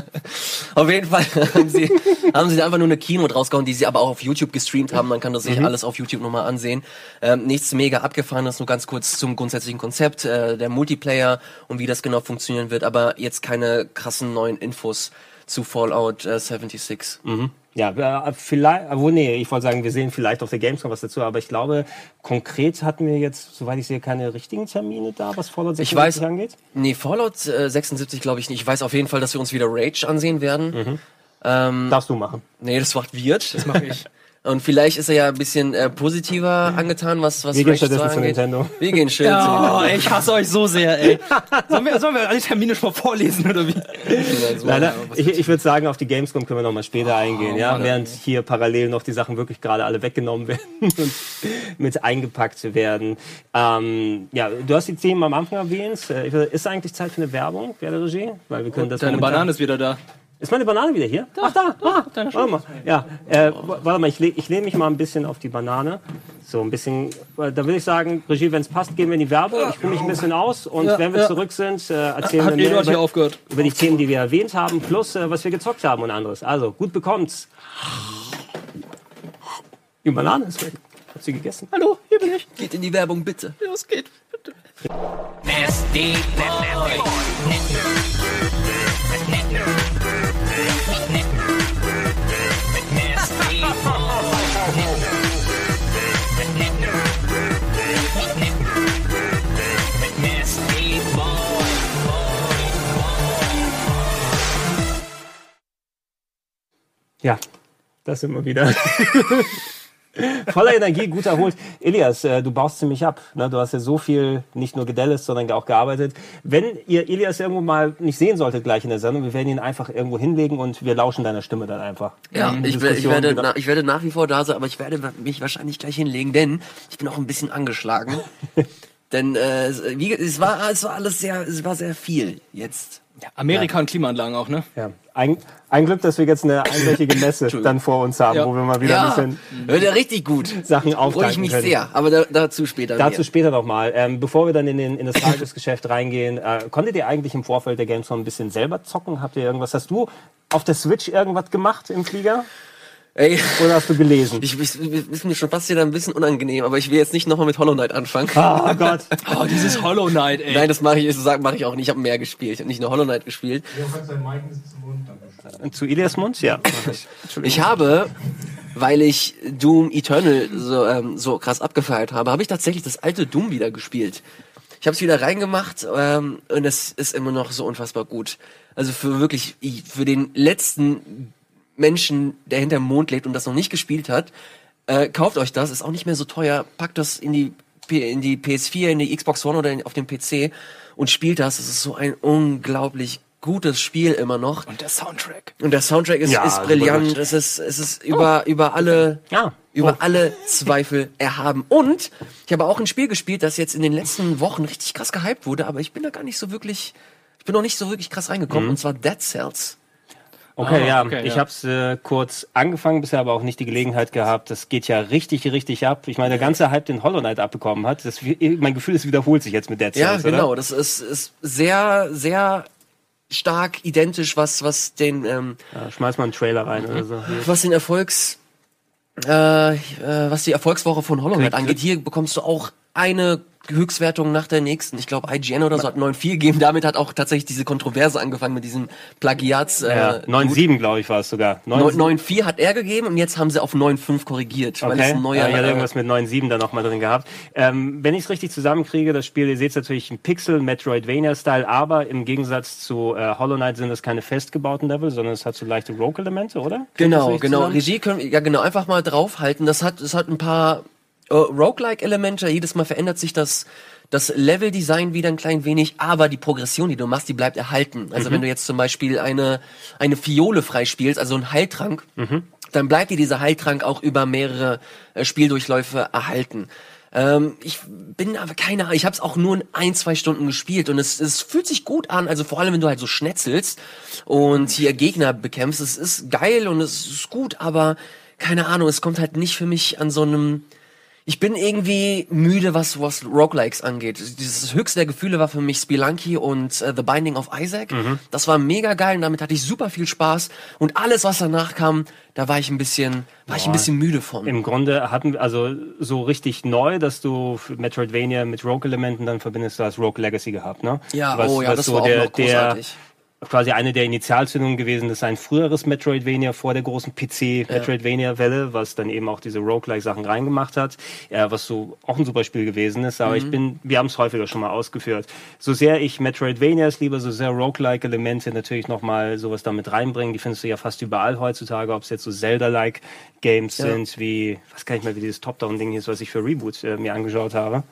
S2: auf jeden Fall haben sie, haben sie da einfach nur eine Keynote rausgehauen, die sie aber auch auf YouTube gestreamt haben. Man kann das sich alles auf YouTube nochmal ansehen. Ähm, nichts mega abgefahrenes, nur ganz kurz zum grundsätzlichen Konzept, äh, der Multiplayer und wie das genau funktionieren wird, aber jetzt keine krassen neuen Infos zu Fallout äh, 76.
S1: ja äh, vielleicht, obwohl, nee, ich wollte sagen, wir sehen vielleicht auf der Gamescom was dazu, aber ich glaube, konkret hatten wir jetzt, soweit ich sehe, keine richtigen Termine da, was Fallout 76
S2: Ich weiß,
S1: angeht.
S2: nee, Fallout äh, 76 glaube ich nicht. Ich weiß auf jeden Fall, dass wir uns wieder Rage ansehen werden. Ähm,
S1: Darfst du machen.
S2: nee, das macht Wirt.
S3: Das mache ich.
S2: Und vielleicht ist er ja ein bisschen äh, positiver angetan, was was
S1: Wir gehen stattdessen
S2: 2
S1: zu. Nintendo.
S2: Wir gehen schön zu
S3: Ja,
S2: Nintendo.
S3: ey, ich hasse euch so sehr, ey. Sollen wir, sollen wir alle Termine schon mal vorlesen, oder wie?
S1: Leider, ich, ich würde sagen, auf die Gamescom können wir noch mal später eingehen, ja,
S3: Mann,
S1: während hier parallel noch die Sachen wirklich gerade alle weggenommen werden und mit eingepackt werden. Ähm, ja, du hast die Themen am Anfang erwähnt. Äh, Ist eigentlich Zeit für eine Werbung, wäre Regie? Weil wir können das
S3: Deine Banane ist wieder da.
S1: Ist meine Banane wieder hier? Ach da, ah, warte mal. Ja, äh, warte mal, ich, le ich lehne mich mal ein bisschen auf die Banane. So ein bisschen, äh, da würde ich sagen, Regie, wenn es passt, gehen wir in die Werbung. Ich ruhe mich ein bisschen aus und
S3: Ja,
S1: wenn wir
S3: ja.
S1: zurück sind, äh, erzählen
S3: Hat
S1: wir mehr über,
S3: aufgehört.
S1: über die Themen, die wir erwähnt haben, plus äh, was wir gezockt haben und anderes. Also, gut bekommt's. Die Banane ist weg. Hat sie gegessen?
S3: Hallo, hier bin ich.
S2: Geht in die Werbung bitte.
S3: Ja, was geht? Bitte.
S4: Nasty boy. Nasty boy. Nasty boy.
S1: Ja, das wir wieder. Voller Energie, gut erholt. Elias, äh, du baust ziemlich ab. Ne? Du hast ja so viel nicht nur gedelist, sondern auch gearbeitet. Wenn ihr Elias irgendwo mal nicht sehen solltet gleich in der Sendung, wir werden ihn einfach irgendwo hinlegen und wir lauschen deiner Stimme dann einfach.
S2: Ja, ich, ich, werde, na, ich werde nach wie vor da sein, aber ich werde mich wahrscheinlich gleich hinlegen, denn ich bin auch ein bisschen angeschlagen. denn äh, es- wie, es, war, es war alles sehr, es war sehr viel jetzt.
S3: Ja, Amerika und Klimaanlagen auch, ne?
S1: Ja. Ein, ein Glück, dass wir jetzt eine einwöchige Messe dann vor uns haben,
S3: Ja.
S1: wo wir mal wieder ein bisschen
S2: wird ja richtig gut.
S1: Sachen
S2: Freue ich mich
S1: können.
S2: sehr, aber da, dazu später
S1: Dazu
S2: mehr.
S1: später noch mal. Ähm, bevor wir dann in, den, in das Tagesgeschäft reingehen, äh, konntet ihr eigentlich im Vorfeld der Gamescom ein bisschen selber zocken? Habt ihr irgendwas? Hast du auf der Switch irgendwas gemacht im Flieger?
S2: Ey,
S1: Oder hast du gelesen?
S2: ich, ich, ist mir schon fast wieder ein bisschen unangenehm, aber ich will jetzt nicht nochmal mit Hollow Knight anfangen.
S1: Oh Gott.
S3: Oh, dieses Hollow Knight, ey.
S2: Nein, das mache ich, das mache ich auch nicht. Ich habe mehr gespielt. Ich habe nicht nur Hollow Knight gespielt.
S1: Zu Ilias Mund? Ja.
S2: Ich habe, weil ich Doom Eternal so, ähm, so krass abgefeiert habe, habe ich tatsächlich das alte Doom wieder gespielt. Ich habe es wieder reingemacht ähm, und es ist immer noch so unfassbar gut. Also für wirklich, ich- für den letzten Menschen, der hinterm Mond lebt und das noch nicht gespielt hat, äh, kauft euch das, ist auch nicht mehr so teuer, packt das in die, P in die PS4, in die Xbox One oder in, auf dem PC und spielt das. Es ist so ein unglaublich gutes Spiel immer noch.
S3: Und der Soundtrack.
S2: Und der Soundtrack ist,
S1: Ja,
S2: ist brillant. Es ist, es ist über, über alle,
S1: Ja.
S2: über
S1: Oh.
S2: alle Zweifel erhaben. Und ich habe auch ein Spiel gespielt, das jetzt in den letzten Wochen richtig krass gehypt wurde, aber ich bin da gar nicht so wirklich, ich bin noch nicht so wirklich krass reingekommen. Und zwar Dead Cells.
S1: Okay,
S3: Ah,
S1: ja.
S3: okay,
S1: ich
S3: ja.
S1: habe es äh, kurz angefangen, bisher aber auch nicht die Gelegenheit gehabt. Das geht ja richtig, richtig ab. Ich meine, der ganze Hype, den Hollow Knight abbekommen hat, das, mein Gefühl, es wiederholt sich jetzt mit Dead
S2: Ja,
S1: Cells,
S2: genau.
S1: Oder?
S2: Das ist, ist sehr, sehr stark identisch, was, was den, ähm,
S1: Ja, schmeiß mal einen Trailer rein oder so.
S2: was den Erfolgs, äh, äh, was die Erfolgswoche von Hollow Knight angeht. Hier bekommst du auch eine Höchstwertung nach der nächsten. Ich glaube, IGN oder so hat 9.4 gegeben. Damit hat auch tatsächlich diese Kontroverse angefangen mit diesem Plagiats. Äh,
S1: Ja, 9,7 glaube ich war es sogar. 9,7.
S2: 9.4 hat er gegeben und jetzt haben sie auf 9.5 korrigiert, weil es
S1: Okay,
S2: ein neuer.
S1: ja, ich hatte
S2: äh,
S1: irgendwas mit 9.7 da nochmal drin gehabt. Ähm, wenn ich es richtig zusammenkriege, das Spiel, ihr seht natürlich ein Pixel, Metroidvania-Style, aber im Gegensatz zu äh, Hollow Knight sind es keine festgebauten Level, sondern es hat so leichte Rogue-Elemente, oder? Kriegt das
S2: Genau, genau.
S1: zusammen?
S2: Regie können wir, ja genau, einfach mal draufhalten. Das hat, das hat ein paar äh, Roguelike-Elemente. Jedes Mal verändert sich das, das Level-Design wieder ein klein wenig, aber die Progression, die du machst, die bleibt erhalten. Also wenn du jetzt zum Beispiel eine, eine Fiole freispielst, also einen Heiltrank, dann bleibt dir dieser Heiltrank auch über mehrere äh, Spieldurchläufe erhalten. Ähm, ich bin aber keine Ahnung, ich habe es auch nur in ein, zwei Stunden gespielt und es, es fühlt sich gut an, also vor allem wenn du halt so schnetzelst und hier Gegner bekämpfst, es ist geil und es ist gut, aber keine Ahnung, es kommt halt nicht für mich an so einem ich bin irgendwie müde, was, was Roguelikes angeht. Dieses höchste der Gefühle war für mich Spelunky und äh, The Binding of Isaac. Das war mega geil und damit hatte ich super viel Spaß. Und alles, was danach kam, da war ich ein bisschen, war ich ein bisschen müde von.
S1: Im Grunde hatten wir also so richtig neu, dass du Metroidvania mit Rogue-Elementen dann verbindest, du hast Rogue Legacy gehabt, ne?
S2: Ja,
S1: was,
S2: oh ja, das
S1: so
S2: war auch
S1: der,
S2: noch großartig.
S1: Quasi eine der Initialzündungen gewesen. Das ist ein früheres Metroidvania vor der großen PC-Metroidvania-Welle, was dann eben auch diese Roguelike-Sachen reingemacht hat, ja, was so auch ein super Spiel gewesen ist. Aber ich bin, wir haben es häufiger schon mal ausgeführt. So sehr ich Metroidvanias liebe, so sehr Roguelike-Elemente natürlich nochmal sowas damit reinbringen. Die findest du ja fast überall heutzutage, ob es jetzt so Zelda-like Games sind, wie, was kann ich mal, wie dieses Top-Down-Ding ist, was ich für Reboot äh, mir angeschaut habe.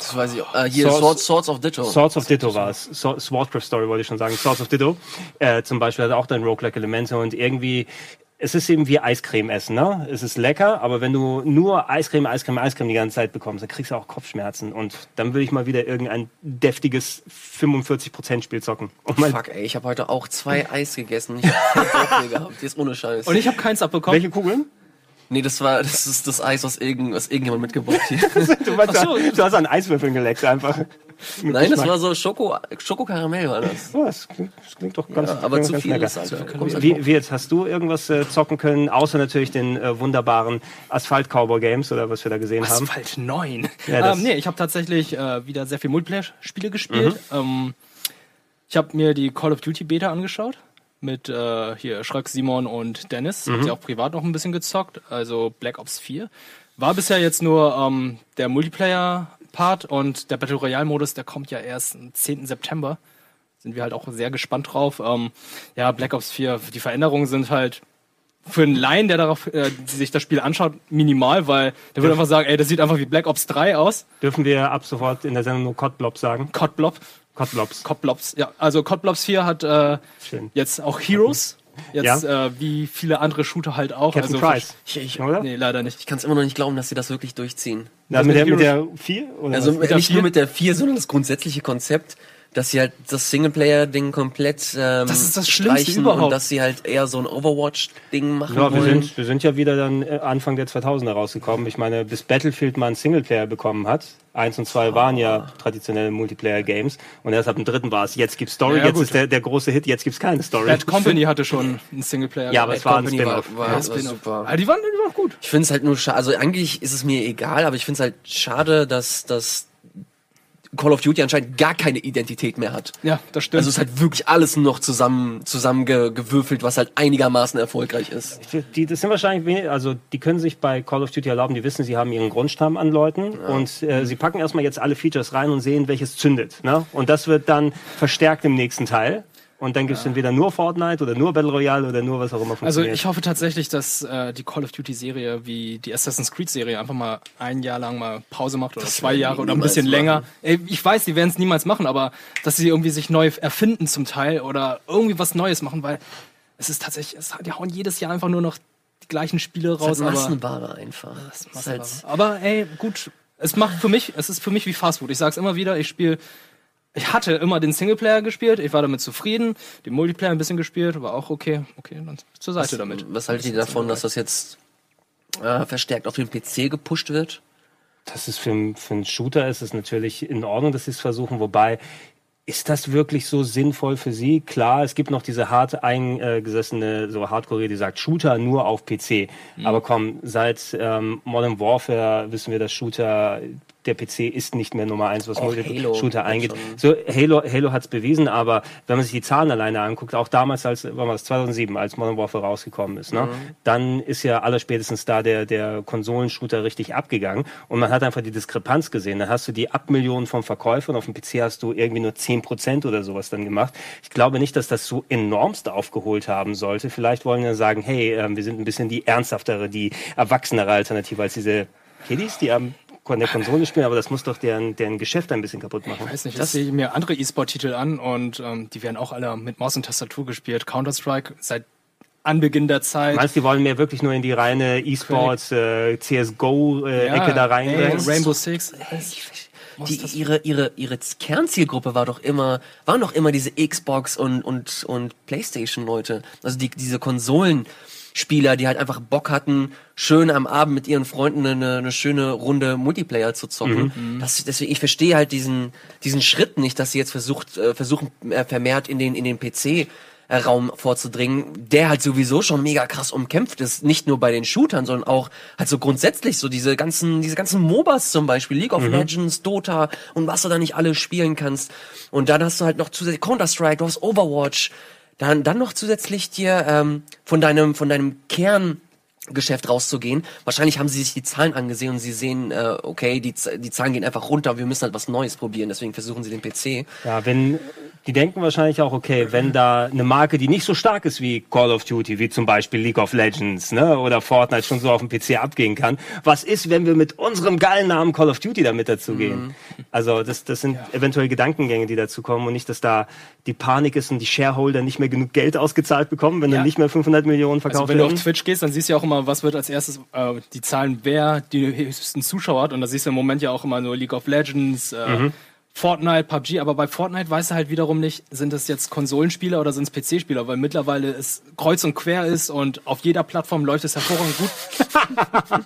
S2: Das weiß ich auch. Äh, hier,
S1: Swords-
S2: Swords, Swords of Ditto.
S1: Swords of Ditto war es. So, Swordcraft Story wollte ich schon sagen. Swords of Ditto äh, zum Beispiel hat auch dann Roguelike-Elemente und irgendwie es ist eben wie Eiscreme essen, ne? Es ist lecker, aber wenn du nur Eiscreme, Eiscreme, Eiscreme die ganze Zeit bekommst, dann kriegst du auch Kopfschmerzen. Und dann will ich mal wieder irgendein deftiges 45% Spiel zocken. Und mein,
S2: Fuck, ey, ich habe heute auch zwei Eis gegessen. Ich hab keinen Bock mehr gehabt. Jetzt ohne Scheiß.
S3: Und ich habe keins abbekommen.
S1: welche Kugeln?
S2: Nee, das war, das ist das Eis, was, irgend, was irgendjemand mitgebracht hier.
S1: Du, meinst,
S3: Ach so.
S1: du hast an Eiswürfeln geleckt einfach.
S2: Nein, das war so Schoko, Schokokaramell war das.
S1: Oh, das, klingt, das klingt doch ganz,
S2: aber
S1: klingt
S2: zu
S1: ganz
S2: viel
S1: lecker.
S2: ist halt
S1: Wie, wie jetzt, hast du irgendwas äh, zocken können, außer natürlich den äh, wunderbaren Asphalt-Cowboy-Games oder was wir da gesehen haben?
S3: Asphalt 9.
S1: Ja,
S3: ähm, nee, ich habe tatsächlich äh, wieder sehr viel Multiplayer-Spiele gespielt. Ähm, ich habe mir die Call of Duty Beta angeschaut. Mit äh, hier Schröck, Simon und Dennis. Hab sie auch privat noch ein bisschen gezockt. Also Black Ops 4. War bisher jetzt nur ähm, der Multiplayer-Part und der Battle Royale-Modus, der kommt ja erst am 10. September. Sind wir halt auch sehr gespannt drauf. Ähm, ja, Black Ops 4, die Veränderungen sind halt für einen Laien, der darauf, äh, sich das Spiel anschaut, minimal, weil der würde einfach sagen, ey, das sieht einfach wie Black Ops 3 aus.
S1: Dürfen wir ab sofort in der Sendung nur Codblob sagen?
S3: COD Blob.
S1: Codblobs.
S3: COD Blobs, ja. Also COD Blobs 4 hat äh,
S1: Schön.
S3: jetzt auch Heroes. Jetzt äh, wie viele andere Shooter halt auch.
S1: Captain
S3: also,
S1: Price,
S2: Ich, ich,
S1: oder?
S3: Nee, leider nicht.
S2: ich kann es immer noch nicht glauben, dass sie das wirklich durchziehen.
S1: Na, mit, der, mit der 4? Oder
S2: Also?
S3: Mit der
S2: nicht nur mit der 4, sondern das grundsätzliche Konzept, dass sie halt das Singleplayer-Ding komplett ähm,
S3: Das ist das Schlimmste überhaupt.
S2: und dass sie halt eher so ein Overwatch-Ding machen
S1: Ja, wir
S2: wollen.
S1: sind, wir sind ja wieder dann äh, Anfang der 2000er rausgekommen. Ich meine, bis Battlefield mal einen Singleplayer bekommen hat. Eins und zwei waren ja traditionelle Multiplayer-Games. Und erst ab dem dritten war es, jetzt gibt's Story,
S3: Ja,
S1: jetzt
S3: gut.
S1: ist der, der große Hit, jetzt gibt's keine Story.
S3: Bad Company hatte schon einen Singleplayer.
S1: Ja, aber es war ein
S2: Company war,
S1: Spin-off.
S2: war,
S3: Ja, Spin-off.
S2: super.
S3: Aber die waren, die waren gut.
S2: Ich finde es halt nur schade, also eigentlich ist es mir egal, aber ich finde es halt schade, dass, dass Call of Duty anscheinend gar keine Identität mehr hat.
S3: Ja, das stimmt.
S2: Also es ist halt wirklich alles noch zusammen zusammengewürfelt, was halt einigermaßen erfolgreich ist.
S1: Die, das sind wahrscheinlich, wenig- also die können sich bei Call of Duty erlauben, die wissen, sie haben ihren Grundstamm an Leuten und äh, sie packen erstmal jetzt alle Features rein und sehen, welches zündet. Ne? Und das wird dann verstärkt im nächsten Teil. Und dann gibt's dann wieder nur Fortnite oder nur Battle Royale oder nur was auch immer
S3: Also
S1: funktioniert.
S3: ich hoffe tatsächlich, dass äh, die Call of Duty Serie wie die Assassin's Creed Serie einfach mal ein Jahr lang mal Pause macht oder zwei
S2: werden die
S3: Jahre oder ein bisschen länger.
S2: machen.
S3: Ey, ich weiß, die werden es niemals machen, aber dass sie irgendwie sich neu erfinden zum Teil oder irgendwie was Neues machen, weil es ist tatsächlich, es, die hauen jedes Jahr einfach nur noch die gleichen Spiele
S2: Das
S3: raus.
S2: ist halt
S3: aber,
S2: Massenware einfach. Das ist halt,
S3: aber ey, gut, es macht für mich, es ist für mich wie Fastfood. Ich sag's immer wieder, ich spiele ich hatte immer den Singleplayer gespielt, ich war damit zufrieden, den Multiplayer ein bisschen gespielt, war auch okay, okay, dann zur Seite damit.
S2: was haltet ihr davon, dass das jetzt äh, verstärkt auf den PC gepusht wird?
S1: Das ist für, einen- für einen Shooter ist es natürlich in Ordnung, dass sie es versuchen. Wobei, ist das wirklich so sinnvoll für sie? Klar, es gibt noch diese hart eingesessene, so Hardcore, die sagt, Shooter nur auf PC.
S2: Mhm.
S1: Aber komm, seit ähm, Modern Warfare wissen wir, dass Shooter, der PC ist nicht mehr Nummer eins, was
S2: Auch
S1: Multi-
S2: Halo
S1: Shooter eingeht. So, Halo, Halo hat es bewiesen, aber wenn man sich die Zahlen alleine anguckt, auch damals, als wann war das 2007, als Modern Warfare rausgekommen ist, ne, dann ist ja allerspätestens da der, der Konsolenshooter richtig abgegangen und man hat einfach die Diskrepanz gesehen. Da hast du die Abmillionen vom Verkäufer und auf dem PC hast du irgendwie nur 10% oder sowas dann gemacht. Ich glaube nicht, dass das so enormst aufgeholt haben sollte. Vielleicht wollen wir sagen, hey, ähm, wir sind ein bisschen die ernsthaftere, die erwachsenere Alternative als diese Kiddies, die am an der Konsole spielen, aber das muss doch deren, deren Geschäft ein bisschen kaputt machen.
S3: weiß nicht, ich sehe mir andere E-Sport-Titel an und ähm, die werden auch alle mit Maus und Tastatur gespielt. Counter-Strike seit Anbeginn der Zeit.
S1: Meinst du, die wollen mehr wirklich nur in die reine E-Sports, äh, CSGO-Ecke da
S3: ey,
S1: reindrängen?
S3: Rainbow Six.
S2: Die, ihre, ihre, ihre Kernzielgruppe war doch immer, waren doch immer diese Xbox und, und, und Playstation-Leute. Also die, diese Konsolenspieler, die halt einfach Bock hatten, schön am Abend mit ihren Freunden eine, eine schöne Runde Multiplayer zu zocken. Das, deswegen, ich verstehe halt diesen, diesen Schritt nicht, dass sie jetzt versucht, äh, versuchen, äh, vermehrt in den, in den PC äh, Raum vorzudringen, der halt sowieso schon mega krass umkämpft ist, nicht nur bei den Shootern, sondern auch halt so grundsätzlich so diese ganzen, diese ganzen MOBAs zum Beispiel, League of Legends, Dota und was du da nicht alle spielen kannst. Und dann hast du halt noch zusätzlich Counter-Strike, du hast Overwatch, dann, dann noch zusätzlich dir ähm, von deinem, von deinem Kern Geschäft rauszugehen. Wahrscheinlich haben sie sich die Zahlen angesehen und sie sehen, äh, okay, die, die Zahlen gehen einfach runter, wir müssen halt was Neues probieren, deswegen versuchen sie den PC.
S1: Ja, wenn, die denken wahrscheinlich auch, okay, wenn da eine Marke, die nicht so stark ist wie Call of Duty, wie zum Beispiel League of Legends, ne, oder Fortnite schon so auf dem PC abgehen kann, was ist, wenn wir mit unserem geilen Namen Call of Duty da mit dazugehen? Also, das, das sind eventuell Gedankengänge, die dazu kommen und nicht, dass da die Panik ist und die Shareholder nicht mehr genug Geld ausgezahlt bekommen, wenn
S3: Ja.
S1: dann nicht mehr 500 Millionen verkauft
S3: Also wenn du auf. Twitch gehst, dann siehst du ja auch immer, was wird als erstes äh, die Zahlen, wer die höchsten Zuschauer hat. Und da siehst du im Moment ja auch immer nur League of Legends, äh,
S1: Mhm.
S3: Fortnite, PUBG. Aber bei Fortnite weißt du halt wiederum nicht, sind das jetzt Konsolenspieler oder sind es PC-Spieler, weil mittlerweile es kreuz und quer ist und auf jeder Plattform läuft es hervorragend gut.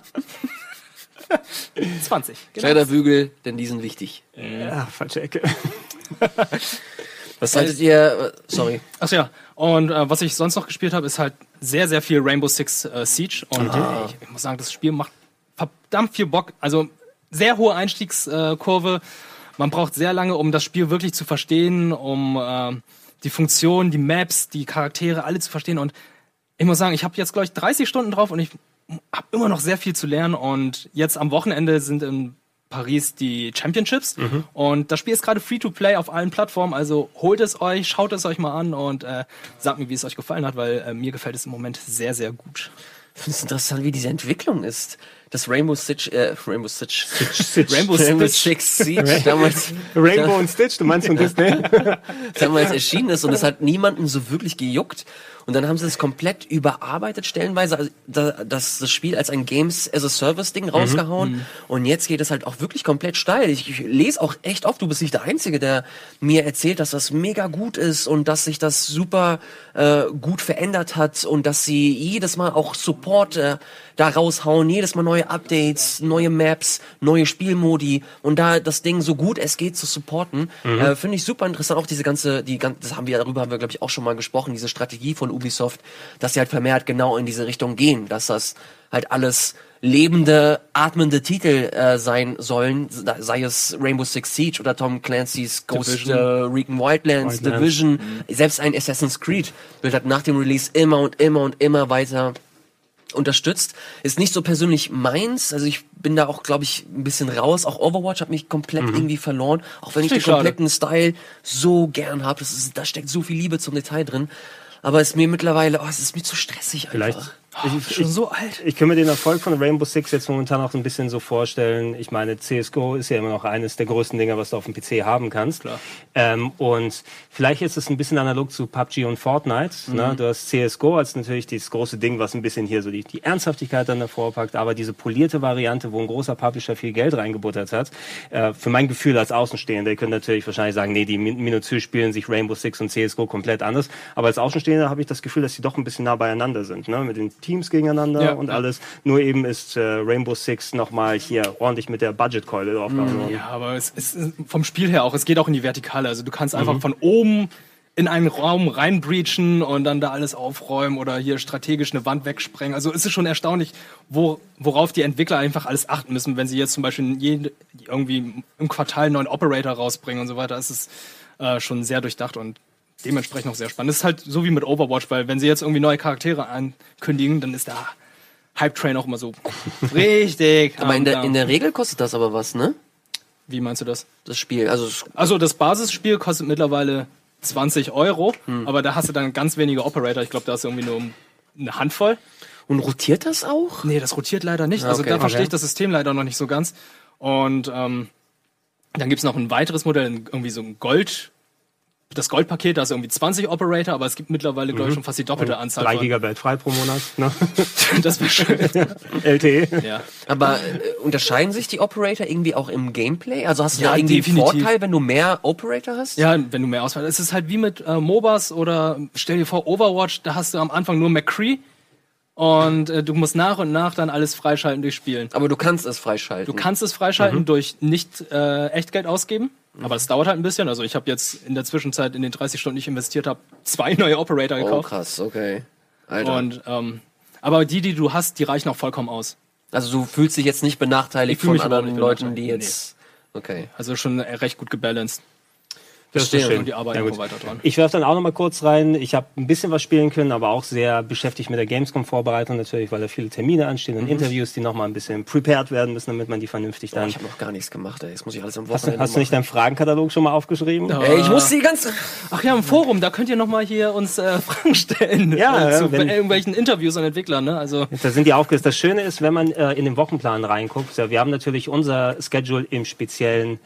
S3: 20. Genau.
S2: Kleiderbügel, denn die sind wichtig.
S1: Ja, falsche Ecke.
S2: Was haltet ihr, äh, sorry,
S3: Ach ja, und äh, was ich sonst noch gespielt habe, ist halt sehr, sehr viel Rainbow Six äh, Siege. Und äh, ich, ich muss sagen, das Spiel macht verdammt viel Bock. Also sehr hohe Einstiegskurve. Man braucht sehr lange, um das Spiel wirklich zu verstehen, um äh, die Funktionen, die Maps, die Charaktere alle zu verstehen. Und ich muss sagen, ich habe jetzt, glaube ich, 30 Stunden drauf und ich habe immer noch sehr viel zu lernen. Und jetzt am Wochenende sind in Paris die Championships. Und das Spiel ist gerade Free-to-Play auf allen Plattformen. Also holt es euch, schaut es euch mal an und äh, sagt mir, wie es euch gefallen hat, weil äh, mir gefällt es im Moment sehr, sehr gut.
S2: ich finde es interessant, wie diese Entwicklung ist. Das Rainbow Sitch, äh, Rainbow Sitch,
S3: Rainbow
S2: Rainbow
S3: Six.
S2: Six Siege damals,
S1: Rainbow und Stitch, du meinst von Disney?
S2: damals erschienen ist und es hat niemanden so wirklich gejuckt. Und dann haben sie es komplett überarbeitet stellenweise, also da, das, das Spiel als ein Games as a Service Ding rausgehauen. Und jetzt geht es halt auch wirklich komplett steil. Ich, ich lese auch echt oft, du bist nicht der Einzige, der mir erzählt, dass das mega gut ist und dass sich das super äh, gut verändert hat und dass sie jedes Mal auch Support äh, da raushauen, jedes Mal neue Updates, neue Maps, neue Spielmodi und da das Ding so gut es geht zu supporten, äh, finde ich super interessant. Auch diese ganze, die gan- das haben wir darüber haben wir glaube ich auch schon mal gesprochen, diese Strategie von Ubisoft, dass sie halt vermehrt genau in diese Richtung gehen, dass das halt alles lebende, atmende Titel äh, sein sollen, sei es Rainbow Six Siege oder Tom Clancy's Ghost äh. Recon Wildlands,
S1: Wildlands.
S2: Division, selbst ein Assassin's Creed wird halt nach dem Release immer und immer und immer weiter unterstützt. Ist nicht so persönlich meins. Also ich bin da auch, glaube ich, ein bisschen raus. Auch Overwatch hat mich komplett irgendwie verloren. Auch wenn ich den kompletten Style so gern habe. Da steckt so viel Liebe zum Detail drin. Aber es ist mir mittlerweile, oh, es ist mir zu stressig
S1: Vielleicht.
S2: Einfach.
S1: Ich,
S3: Schon
S1: ich,
S3: so alt.
S1: ich kann mir den Erfolg von Rainbow Six jetzt momentan auch ein bisschen so vorstellen. Ich meine, CSGO ist ja immer noch eines der größten Dinger, was du auf dem PC haben kannst.
S3: Klar.
S1: Ähm, und vielleicht ist es ein bisschen analog zu PUBG und Fortnite. Ne? Du hast CSGO als natürlich dieses große Ding, was ein bisschen hier so die, die Ernsthaftigkeit dann davor packt, aber diese polierte Variante, wo ein großer Publisher viel Geld reingebuttert hat, äh, für mein Gefühl als Außenstehender, ihr könnt natürlich wahrscheinlich sagen, nee, die Min- Minutieux spielen sich Rainbow Six und CSGO komplett anders, aber als Außenstehender habe ich das Gefühl, dass sie doch ein bisschen nah beieinander sind, ne? mit den Teams gegeneinander
S3: Ja.
S1: und alles. Nur eben ist äh, Rainbow Six nochmal hier ordentlich mit der Budgetkeule draufgehauen worden.
S3: Ja, aber es ist vom Spiel her auch, es geht auch in die Vertikale. Also du kannst einfach von oben in einen Raum reinbreachen und dann da alles aufräumen oder hier strategisch eine Wand wegsprengen. Also es ist schon erstaunlich, wo, worauf die Entwickler einfach alles achten müssen, wenn sie jetzt zum Beispiel jede, irgendwie im Quartal einen neuen Operator rausbringen und so weiter. Es ist äh, schon sehr durchdacht und dementsprechend auch sehr spannend. Es ist halt so wie mit Overwatch, weil wenn sie jetzt irgendwie neue Charaktere ankündigen, dann ist der Hype-Train auch immer so richtig.
S2: Aber in der, in der Regel kostet das aber was, ne?
S3: Wie meinst du das?
S2: Das Spiel. Also es-
S3: Also das Basisspiel kostet mittlerweile 20 Euro, aber da hast du dann ganz wenige Operator. Ich glaube, da hast du irgendwie nur eine Handvoll.
S2: und rotiert das auch?
S3: Nee, das rotiert leider nicht.
S2: Ah,
S3: Also
S2: okay.
S3: da verstehe
S1: Okay.
S3: ich das System leider noch nicht so ganz. Und ähm, dann gibt's noch ein weiteres Modell, irgendwie so ein Gold. Das Goldpaket, da ist irgendwie 20 Operator, aber es gibt mittlerweile, glaube ich, schon fast die doppelte Anzahl.
S1: 3
S3: von-
S1: Gigabyte frei pro Monat, ne?
S3: Das wäre schön.
S1: LTE.
S3: ja.
S2: Aber äh, unterscheiden sich die Operator irgendwie auch im Gameplay? Also hast du
S3: Ja,
S2: da irgendwie
S3: definitiv.
S2: einen Vorteil, wenn du mehr Operator hast?
S3: Ja, wenn du mehr Auswahl Es ist halt wie mit äh, MOBAs oder stell dir vor, Overwatch, da hast du am Anfang nur McCree und äh, du musst nach und nach dann alles freischalten durch Spielen.
S2: Aber du kannst es freischalten.
S3: Du kannst es freischalten durch nicht äh, Echtgeld ausgeben. Aber es dauert halt ein bisschen. Also ich habe jetzt in der Zwischenzeit, in den 30 Stunden, die ich investiert habe, zwei neue Operator
S2: Oh,
S3: gekauft.
S2: krass, okay. Alter.
S3: und ähm, aber die, die du hast, die reichen auch vollkommen aus.
S2: also du fühlst dich jetzt nicht benachteiligt
S3: Ich
S2: von anderen Leuten, die jetzt. Okay.
S3: Also schon recht gut gebalanced.
S1: Das ist doch
S2: Verstehe.
S1: schön.
S3: Und die arbeiten
S1: Ja,
S3: weiter dran.
S1: Ich werfe dann auch noch mal kurz rein. Ich habe ein bisschen was spielen können, aber auch sehr beschäftigt mit der Gamescom-Vorbereitung natürlich, weil da viele Termine anstehen und Interviews, die noch mal ein bisschen prepared werden müssen, damit man die vernünftig dann.
S2: ich habe noch gar nichts gemacht, ey. Jetzt muss ich alles am
S1: hast, du,
S2: Wochenende
S1: hast du nicht deinen Fragenkatalog schon mal aufgeschrieben?
S2: Ey, ich muss die ganze.
S3: Ach ja, im Forum, da könnt ihr nochmal hier uns äh, Fragen stellen.
S1: Ja,
S3: äh,
S1: ja,
S3: zu
S1: wenn-
S3: irgendwelchen Interviews und Entwicklern, ne? Also
S1: Da sind die aufgelistet. Das Schöne ist, wenn man äh, in den Wochenplan reinguckt, ja, wir haben natürlich unser Schedule im Speziellen,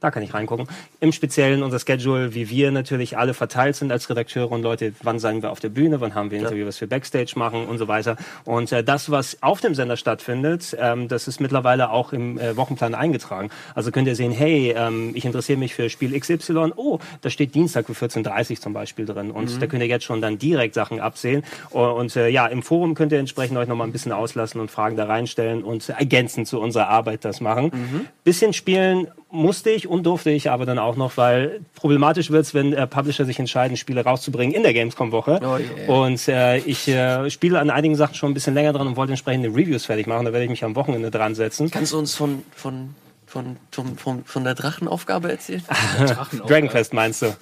S1: da kann ich reingucken, im Speziellen unser Schedule, wie wir natürlich alle verteilt sind als Redakteure und Leute, wann sind wir auf der Bühne, wann haben wir Interview, was wir Backstage machen und so weiter. Und äh, das, was auf dem Sender stattfindet, ähm, das ist mittlerweile auch im äh, Wochenplan eingetragen. Also könnt ihr sehen, hey, ähm, ich interessiere mich für Spiel XY, oh, da steht Dienstag für 14.30 Uhr zum Beispiel drin. Und da könnt ihr jetzt schon dann direkt Sachen absehen. Und äh, ja, im Forum könnt ihr entsprechend euch noch mal ein bisschen auslassen und Fragen da reinstellen und ergänzend zu unserer Arbeit das machen. Bisschen spielen musste ich und durfte ich aber dann auch noch, weil problematisch wird's, wenn äh, Publisher sich entscheiden, Spiele rauszubringen in der Gamescom-Woche.
S2: Oh yeah.
S1: Und äh, ich äh, spiele an einigen Sachen schon ein bisschen länger dran und wollte entsprechende Reviews fertig machen. Da werde ich mich am Wochenende dran setzen.
S2: Kannst du uns von, von, von, von, von, von der Drachenaufgabe erzählen?
S3: Drachen auch,
S1: Dragon Quest meinst du?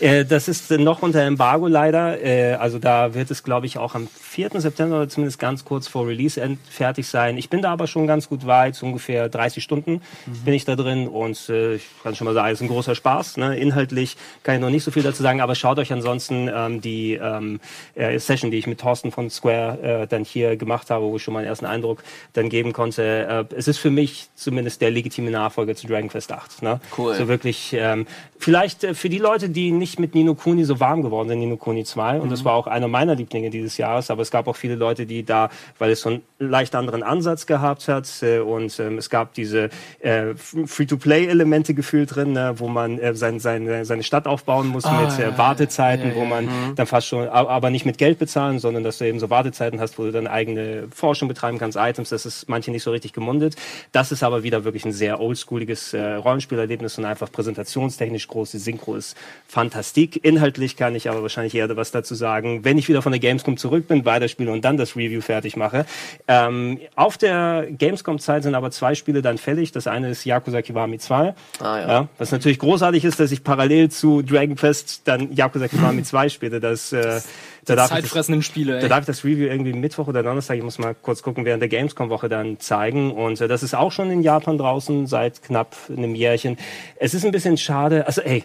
S1: Äh, das ist äh, noch unter Embargo leider. Äh, also da wird es, glaube ich, auch am 4. September oder zumindest ganz kurz vor Release end fertig sein. Ich bin da aber schon ganz gut weit, so ungefähr 30 Stunden bin ich da drin und äh, ich kann schon mal sagen, es ist ein großer Spaß. Ne? Inhaltlich kann ich noch nicht so viel dazu sagen, aber schaut euch ansonsten ähm, die ähm, äh, Session, die ich mit Thorsten von Square äh, dann hier gemacht habe, wo ich schon mal einen ersten Eindruck dann geben konnte. Äh, es ist für mich zumindest der legitime Nachfolger zu Dragon Quest 8. Ne?
S2: Cool.
S1: So wirklich, ähm, vielleicht äh, für die Leute, die nicht mit Nino Kuni so warm geworden sind, Nino Kuni 2, und das war auch einer meiner Lieblinge dieses Jahres, aber es gab auch viele Leute, die da, weil es so einen leicht anderen Ansatz gehabt hat äh, und ähm, es gab diese äh, Free-to-Play-Elemente gefühlt drin, ne, wo man äh, sein, seine, seine Stadt aufbauen muss
S3: Ah,
S1: mit äh,
S3: ja,
S1: Wartezeiten,
S3: ja,
S1: wo
S3: ja.
S1: man dann fast schon, aber nicht mit Geld bezahlen, sondern dass du eben so Wartezeiten hast, wo du dann eigene Forschung betreiben kannst, Items, das ist manche nicht so richtig gemundet. Das ist aber wieder wirklich ein sehr oldschooliges äh, Rollenspielerlebnis und einfach präsentationstechnisch große Synchro ist Fantastik. Inhaltlich kann ich aber wahrscheinlich eher was dazu sagen, wenn ich wieder von der Gamescom zurück bin, weiterspiele und dann das Review fertig mache. Ähm, auf der Gamescom-Zeit sind aber zwei Spiele dann fällig. Das eine ist Yakuza Kiwami 2.
S2: Ah, ja.
S1: was natürlich großartig ist, dass ich parallel zu Dragon Quest dann Yakuza Kiwami 2 spiele. Das, äh, da darf ich das,
S3: zeitfressenden Spiele.
S1: da
S3: Ey.
S1: darf ich das Review irgendwie Mittwoch oder Donnerstag, ich muss mal kurz gucken, während der Gamescom-Woche dann zeigen. Und äh, das ist auch schon in Japan draußen seit knapp einem Jährchen. Es ist ein bisschen schade. Also, ey,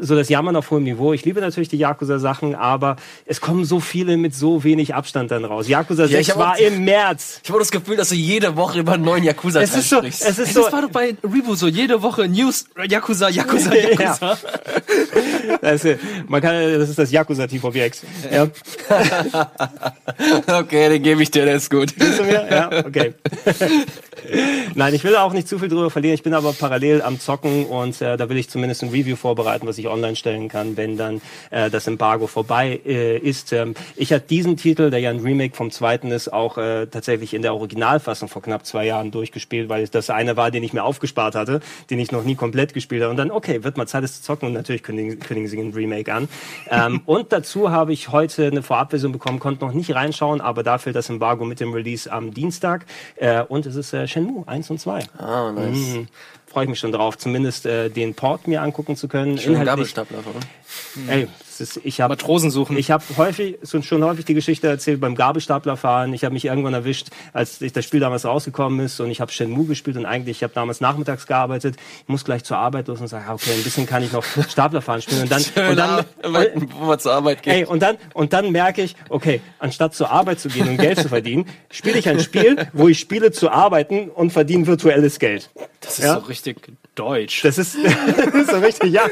S1: so das Jammern auf hohem Niveau. Ich liebe natürlich die Yakuza-Sachen, aber es kommen so viele mit so wenig Abstand dann raus. Yakuza
S2: Ja, ich
S1: 6
S2: hab
S1: war
S2: auch-
S1: im März.
S2: Ich habe das Gefühl, dass du jede Woche über einen neuen Yakuza
S1: Es ist so,
S2: sprichst.
S1: es ist
S3: Ey,
S1: so,
S3: das war doch bei Reboot so, jede Woche News, Yakuza, Yakuza, Yakuza.
S1: das ist, man kann, das ist das Yakuza-Typ-Objekt. Ja.
S2: okay, den gebe ich dir, der ist gut.
S1: zu mir? Ja, okay. Nein, ich will auch nicht zu viel drüber verlieren. Ich bin aber parallel am Zocken und äh, da will ich zumindest ein Review vorbereiten, was ich online stellen kann, wenn dann äh, das Embargo vorbei äh, ist. Ähm, ich hatte diesen Titel, der ja ein Remake vom zweiten ist, auch äh, tatsächlich in der Originalfassung vor knapp zwei Jahren durchgespielt, weil es das eine war, den ich mir aufgespart hatte, den ich noch nie komplett gespielt habe. Und dann, okay, wird mal Zeit, es zu zocken und natürlich kündigen, kündigen sie ein Remake an. Ähm, und dazu habe ich heute eine Vorabversion bekommen, konnte noch nicht reinschauen, aber da fällt das Embargo mit dem Release am Dienstag. Äh, und es ist äh, Shenmue 1 und 2.
S2: Ah, nice.
S1: Mhm. Freue ich mich schon drauf, zumindest äh, den Port mir angucken zu können.
S2: Schön
S1: Inhaltlich,
S2: Gabelstapler, oder?
S1: ey, ist, ich habe
S3: Matrosen suchen.
S1: ich habe häufig schon häufig die Geschichte erzählt beim Gabelstaplerfahren. Ich habe mich irgendwann erwischt, als ich das Spiel damals rausgekommen ist und ich habe Shenmue gespielt und eigentlich ich habe damals nachmittags gearbeitet. Ich muss gleich zur Arbeit los und sage, okay, ein bisschen kann ich noch Staplerfahren spielen und dann und dann
S2: wo man zur Arbeit geht.
S1: Ey, und dann, und dann merke ich, okay, anstatt zur Arbeit zu gehen und Geld zu verdienen, spiele ich ein Spiel, wo ich spiele zu arbeiten und verdiene virtuelles Geld.
S3: Das ist
S1: Ja?
S3: so richtig deutsch.
S1: Das ist, das ist so richtig, ja.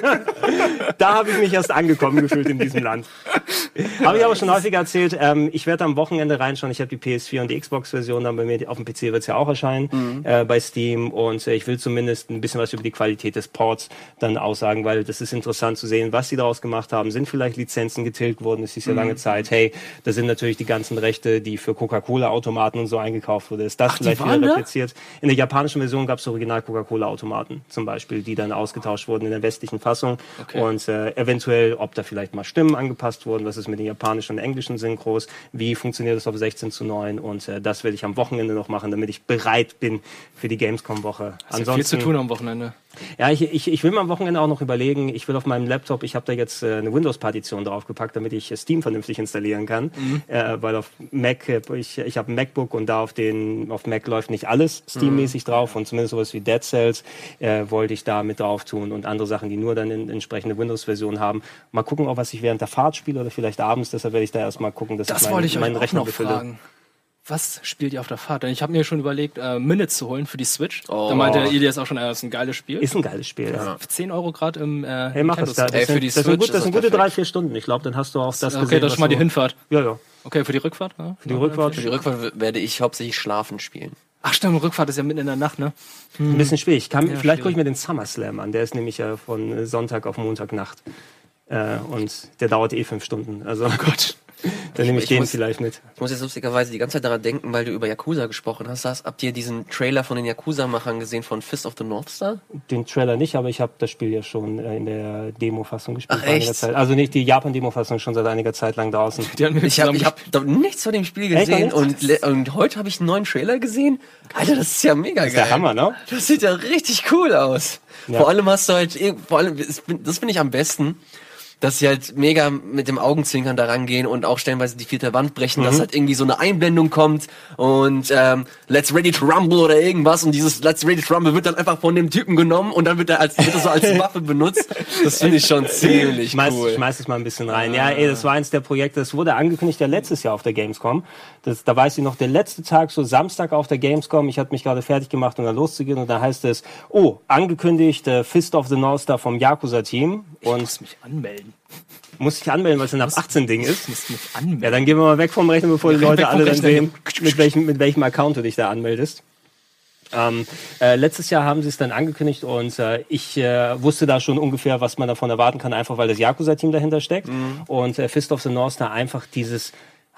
S1: Da habe ich mich erst angekommen gefühlt in diesem Land. Habe ich aber schon häufiger erzählt. Ähm, ich werde am Wochenende reinschauen. Ich habe die PS4 und die Xbox-Version dann bei mir auf dem PC wird es ja auch erscheinen äh, bei Steam und äh, ich will zumindest ein bisschen was über die Qualität des Ports dann aussagen, weil das ist interessant zu sehen, was sie daraus gemacht haben. Sind vielleicht Lizenzen getilgt worden? Es hieß ja lange Zeit. Hey, da sind natürlich die ganzen Rechte, die für Coca-Cola-Automaten und so eingekauft wurde. Ist das vielleicht
S3: waren
S1: wieder repliziert? In der japanischen Version gab es original Coca-Cola-Automaten. zum Beispiel, die dann ausgetauscht wurden in der westlichen Fassung. Und äh, eventuell, ob da vielleicht mal Stimmen angepasst wurden, was ist mit den japanischen und englischen Synchros, wie funktioniert das auf 16 zu 9 und äh, das werde ich am Wochenende noch machen, damit ich bereit bin für die Gamescom-Woche.
S3: Ja viel zu tun am Wochenende.
S1: Ja, ich, ich, ich will mir am Wochenende auch noch überlegen, ich will auf meinem Laptop, ich habe da jetzt äh, eine Windows-Partition draufgepackt, damit ich äh, Steam vernünftig installieren kann. Äh, weil auf Mac, äh, ich, ich habe ein MacBook und da auf den auf Mac läuft nicht alles Steam-mäßig drauf und zumindest sowas wie Dead Cells äh, wollte ich da mit drauf tun und andere Sachen, die nur dann in, entsprechende Windows-Version haben. Mal gucken, ob was ich während der Fahrt spiele oder vielleicht abends, deshalb werde ich da erstmal gucken, dass
S3: Das
S1: ich meinen,
S3: ich
S1: meinen Rechner befülle.
S3: fragen. Was spielt ihr auf der Fahrt? Denn ich habe mir schon überlegt, äh, Minutes zu holen für die Switch.
S2: Oh.
S3: Da meinte Ilias auch schon, äh, das ist ein geiles Spiel.
S1: Ist ein geiles Spiel. Ja.
S3: 10 Euro gerade im äh,
S1: Hey, mach es da.
S3: Store.
S2: Ey,
S1: Das
S2: für
S1: sind,
S2: die
S1: das sind,
S2: Switch
S1: gut,
S2: ist
S1: das sind
S2: das
S1: gute drei, vier Stunden. Ich glaube, dann hast du auch das
S3: Okay,
S1: gesehen,
S3: das ist mal die Hinfahrt.
S1: Ja, ja.
S3: Okay, für die Rückfahrt? Ja?
S1: Für die Rückfahrt.
S2: Für die Rückfahrt werde ich hauptsächlich schlafen spielen.
S3: Ach stimmt, Rückfahrt ist ja mitten in der Nacht, ne?
S1: Ein bisschen schwierig. Ich kann, vielleicht
S3: schwierig.
S1: gucke ich mir den SummerSlam an. Der ist nämlich äh, von Sonntag auf Montagnacht. Äh, und der dauert eh fünf Stunden. Also oh Gott. Dann nehme ich,
S2: ich
S1: den
S2: muss-
S1: vielleicht mit.
S2: Ich muss jetzt lustigerweise die ganze Zeit daran denken, weil du über Yakuza gesprochen hast. hast habt ihr diesen Trailer von den Yakuza-Machern gesehen von Fist of the North Star?
S1: Den Trailer nicht, aber ich habe das Spiel ja schon äh, in der Demo-Fassung gespielt.
S2: Ach, echt?
S1: Zeit. Also nicht die Japan-Demo-Fassung, schon seit einiger Zeit lang draußen.
S2: Ich habe hab nichts von dem Spiel gesehen und, und heute habe ich einen neuen Trailer gesehen. Alter, das ist ja mega
S1: Das ist
S2: geil.
S1: der Hammer, ne?
S2: Das sieht ja richtig cool aus.
S1: Ja.
S2: Vor allem hast du halt, irg- vor allem, das bin- das finde ich am besten, dass sie halt mega mit dem Augenzwinkern da rangehen und auch stellenweise die vierte Wand brechen,
S1: Mhm.
S2: dass halt irgendwie so eine Einblendung kommt und ähm, Let's Ready to Rumble oder irgendwas und dieses Let's Ready to Rumble wird dann einfach von dem Typen genommen und dann wird er als wird er so als Waffe benutzt. Das finde ich schon ziemlich
S1: Schmeiß,
S2: cool.
S1: schmeiß es mal ein bisschen rein. Ja, ey, das war eins der Projekte, das wurde angekündigt ja letztes Jahr auf der Gamescom. Das, da weiß ich noch, der letzte Tag, so Samstag auf der Gamescom, ich hatte mich gerade fertig gemacht, um da loszugehen und da heißt es, oh, angekündigt, äh, Fist of the North Star vom Yakuza-Team
S3: Ich
S1: und
S3: muss mich anmelden.
S1: Muss ich anmelden, weil es ein ab 18 Ding ist.
S3: Ich muss mich anmelden.
S1: Ja, dann gehen wir mal weg vom Rechner, bevor die
S3: Ja,
S1: Leute alle dann sehen, mit welchem, mit welchem Account du dich da anmeldest. Ähm, äh, letztes Jahr haben sie es dann angekündigt und äh, ich äh, wusste da schon ungefähr, was man davon erwarten kann, einfach weil das Yakuza-Team dahinter steckt. Und äh, Fist of the North Star einfach dieses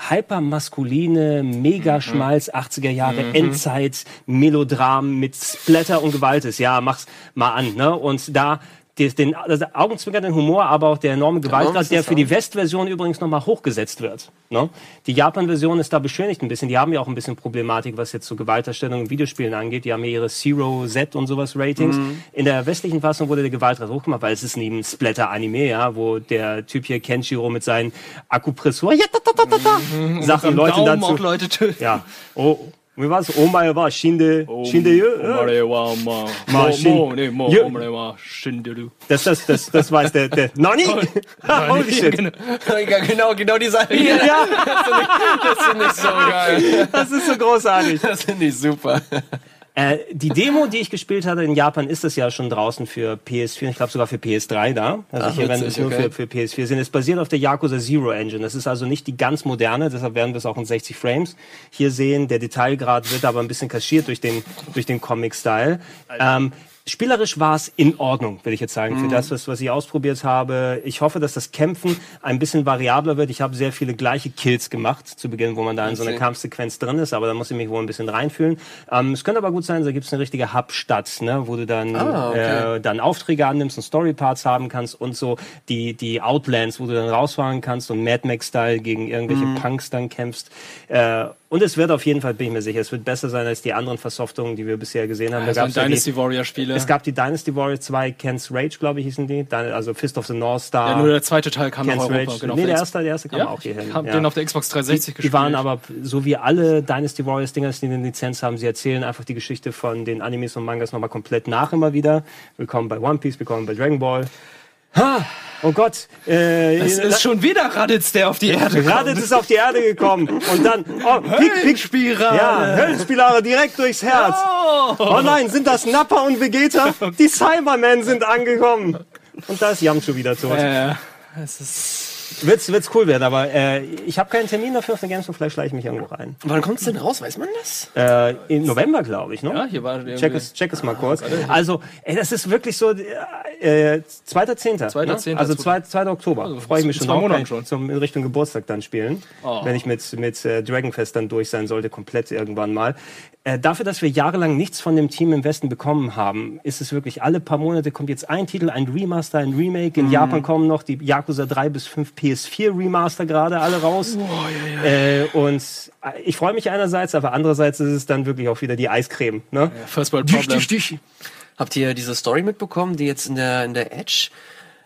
S1: hypermaskuline, mega Schmalz, 80er Jahre, Endzeit, Melodram mit Splatter und Gewalt ist. Ja, mach's mal an. Ne? Und da des- den also augenzwinkernden Humor, aber auch der enorme Gewaltgrad, der für die. Westversion übrigens nochmal hochgesetzt wird. Ne? Die Japan-Version ist da beschönigt ein bisschen. Die haben ja auch ein bisschen Problematik, was jetzt so Gewaltdarstellung in Videospielen angeht. Die haben ja ihre Zero Z und sowas Ratings.
S2: Mhm.
S1: In der westlichen Fassung wurde der Gewaltgrad hochgemacht, weil es ist neben Splatter-Anime, ja, wo der Typ hier Kenshiro mit seinen Akupressur ja, ta, ta, ta, sagt den
S3: Am
S1: Leuten
S3: Daumen
S1: dazu.
S3: auch Leute töten.
S1: Ja. Oh, wie war's? Omae wa shinde, shinde yo.
S3: Omare wa ma.
S1: Ma
S3: Mo,
S1: shin-
S3: mo, nee, mo,
S1: Yo.
S3: omare wa shinderu.
S1: Das, das, das, das weiß der, der, Nani? Holy shit.
S3: Genau.
S2: Ja, genau, genau die Sache.
S1: Ja,
S2: Das finde ich so geil.
S1: das ist so großartig.
S2: Das finde ich super.
S1: Äh, die Demo, die ich gespielt hatte in Japan, ist das ja schon draußen für PS4, ich glaube sogar für PS3 da. Also
S2: Ach,
S1: hier werden es nur
S2: okay.
S1: für, für PS4 sind. Es basiert auf der Yakuza Zero Engine. Das ist also nicht die ganz moderne, deshalb werden wir es auch in 60 Frames hier sehen. Der Detailgrad wird aber ein bisschen kaschiert durch den, durch den Comic-Style. Ähm, Spielerisch war es in Ordnung, würde ich jetzt sagen, für
S2: Mhm.
S1: das, was, was ich ausprobiert habe. Ich hoffe, dass das Kämpfen ein bisschen variabler wird. Ich habe sehr viele gleiche Kills gemacht zu Beginn, wo man da in so einer. Kampfsequenz drin ist, aber da muss ich mich wohl ein bisschen reinfühlen. Ähm, es könnte aber gut sein, da gibt es eine richtige Hubstadt, ne, wo du dann,
S2: Ah, okay.
S1: äh, dann Aufträge annimmst und Storyparts haben kannst und so die, die Outlands, wo du dann rausfahren kannst und Mad Max-Style gegen irgendwelche
S2: Mhm.
S1: Punks dann kämpfst. Äh, und es wird auf jeden Fall, bin ich mir sicher, es wird besser sein als die anderen Versoftungen, die wir bisher gesehen haben. Da
S3: Also
S1: ja die-
S3: Dynasty Warrior Spiele.
S1: es gab die Dynasty Warriors 2, Ken's Rage, glaube ich, hießen die. Dann, also Fist of the North Star.
S3: ja, nur der zweite Teil kam nach
S1: Ken's
S3: Europa.
S1: Rage.
S3: Genau,
S1: nee, der erste, der erste kam
S3: ja,
S1: auch hierhin.
S3: Ich hab
S1: ja.
S3: den auf der Xbox 360
S1: die,
S3: gespielt.
S1: die waren aber, so wie alle Dynasty Warriors Dinger, die eine Lizenz haben, sie erzählen einfach die Geschichte von den Animes und Mangas nochmal komplett nach immer wieder. Willkommen bei One Piece, willkommen bei Dragon Ball. Ha! Oh Gott! Äh,
S3: es ist schon wieder Raditz, der auf die Erde
S1: Gerade ist auf die Erde gekommen und dann oh, Pick, Pick, ja, Höllenspirale direkt durchs Herz. Oh nein, sind das Nappa und Vegeta? Die Cybermen sind angekommen. Und da ist Yamchu wieder tot.
S3: Äh, es ist
S1: Wird's, wird's cool werden, aber äh, ich habe keinen Termin dafür auf der Gamescom, vielleicht schleiche ich mich irgendwo rein.
S2: Wann kommt's denn raus? Weiß man das?
S1: Äh, Im November, glaube ich, ne?
S3: ja, hier war
S1: Check es, check es mal kurz. Also, ey, das ist wirklich so, äh, äh, 2.10.
S3: Zweiter
S1: Ne?
S3: Zehnter,
S1: Also
S3: zwei-
S1: 2. 2. Oktober.
S3: Also,
S1: Freue ich mich schon
S3: zwei
S1: drauf.
S3: Monaten schon.
S1: Zum, in Richtung Geburtstag dann spielen.
S3: Oh.
S1: Wenn ich mit, mit äh, Dragonfest dann durch sein sollte, komplett irgendwann mal. Äh, dafür, dass wir jahrelang nichts von dem Team im Westen bekommen haben, ist es wirklich, alle paar Monate kommt jetzt ein Titel, ein Remaster, ein Remake. In Japan kommen noch die Yakuza 3 bis 5 PS4 Remaster gerade alle raus. Äh, und äh, ich freue mich einerseits, aber andererseits ist es dann wirklich auch wieder die Eiscreme. Ne?
S3: First World Problem.
S2: Habt ihr diese Story mitbekommen, die jetzt in der, in der Edge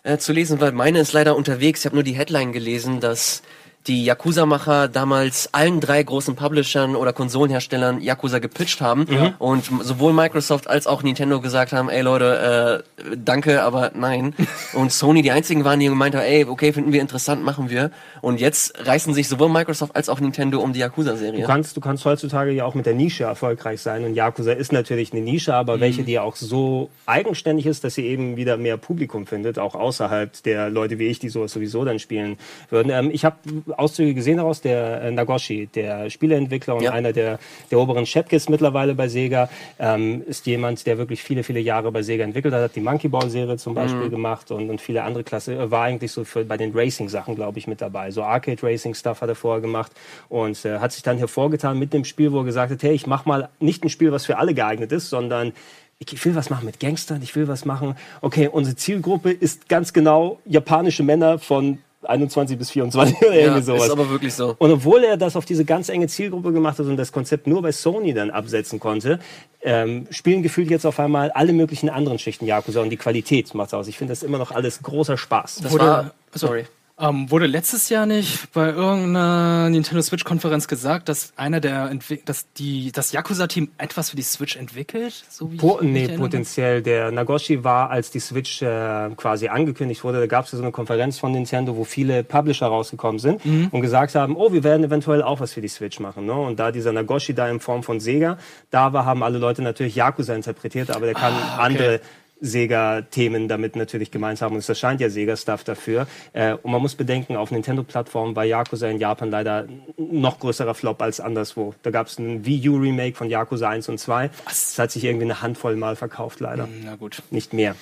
S2: äh, zu lesen war? Meine ist leider unterwegs. Ich habe nur die Headline gelesen, dass die Yakuza-Macher damals allen drei großen Publishern oder Konsolenherstellern Yakuza gepitcht haben und sowohl Microsoft als auch Nintendo gesagt haben, ey Leute, äh, danke, aber nein. und Sony die einzigen waren, die gemeint haben, ey, okay, finden wir interessant, machen wir. Und jetzt reißen sich sowohl Microsoft als auch Nintendo um die
S1: Du
S2: Yakuza-Serie.
S1: kannst, du kannst heutzutage ja auch mit der Nische erfolgreich sein. Und Yakuza ist natürlich eine Nische, aber welche, die auch so eigenständig ist, dass sie eben wieder mehr Publikum findet, auch außerhalb der Leute wie ich, die sowas sowieso dann spielen würden. Ähm, ich habe Auszüge gesehen daraus, der äh, Nagoshi, der Spieleentwickler und
S2: Ja.
S1: einer der, der oberen Chefkis mittlerweile bei Sega, ähm, ist jemand, der wirklich viele, viele Jahre bei Sega entwickelt hat, hat die Monkey Ball Serie zum Beispiel gemacht und, und viele andere Klasse, äh, war eigentlich so für, bei den Racing-Sachen, glaube ich, mit dabei. So Arcade-Racing-Stuff hat er vorher gemacht und äh, hat sich dann hervorgetan mit dem Spiel, wo er gesagt hat, hey, ich mach mal nicht ein Spiel, was für alle geeignet ist, sondern ich will was machen mit Gangstern, ich will was machen. Okay, unsere Zielgruppe ist ganz genau japanische Männer von 21 bis 24 oder
S2: Ja,
S1: irgendwie
S2: ist
S1: sowas.
S2: aber wirklich so.
S1: Und obwohl er das auf diese ganz enge Zielgruppe gemacht hat und das Konzept nur bei Sony dann absetzen konnte, ähm, spielen gefühlt jetzt auf einmal alle möglichen anderen Schichten Yakuza und die Qualität macht's aus. Ich finde das immer noch alles großer Spaß.
S2: Das
S3: Wurde-
S2: war, sorry.
S3: Ähm, wurde letztes Jahr nicht bei irgendeiner Nintendo Switch Konferenz gesagt, dass einer der Entwick dass die das Yakuza Team etwas für die Switch entwickelt, so wie
S1: Po nee, potenziell. Der Nagoshi war, als die Switch äh, quasi angekündigt wurde, da gab es ja so eine Konferenz von Nintendo, wo viele Publisher rausgekommen sind
S3: Mhm.
S1: und gesagt haben, oh, wir werden eventuell auch was für die Switch machen. Ne? Und da dieser Nagoshi da in Form von Sega da war, haben alle Leute natürlich Yakuza interpretiert, aber der kann
S3: Ah,
S1: andere Sega-Themen damit natürlich gemeint haben. Und es erscheint ja Sega-Stuff dafür. Äh, und man muss bedenken, auf Nintendo-Plattformen war Yakuza in Japan leider noch größerer Flop als anderswo. Da gab es ein Wii U-Remake von Yakuza 1 und 2. Das hat sich irgendwie eine Handvoll Mal verkauft, leider.
S3: Na gut.
S1: Nicht mehr.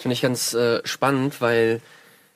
S2: Finde ich ganz äh, spannend, weil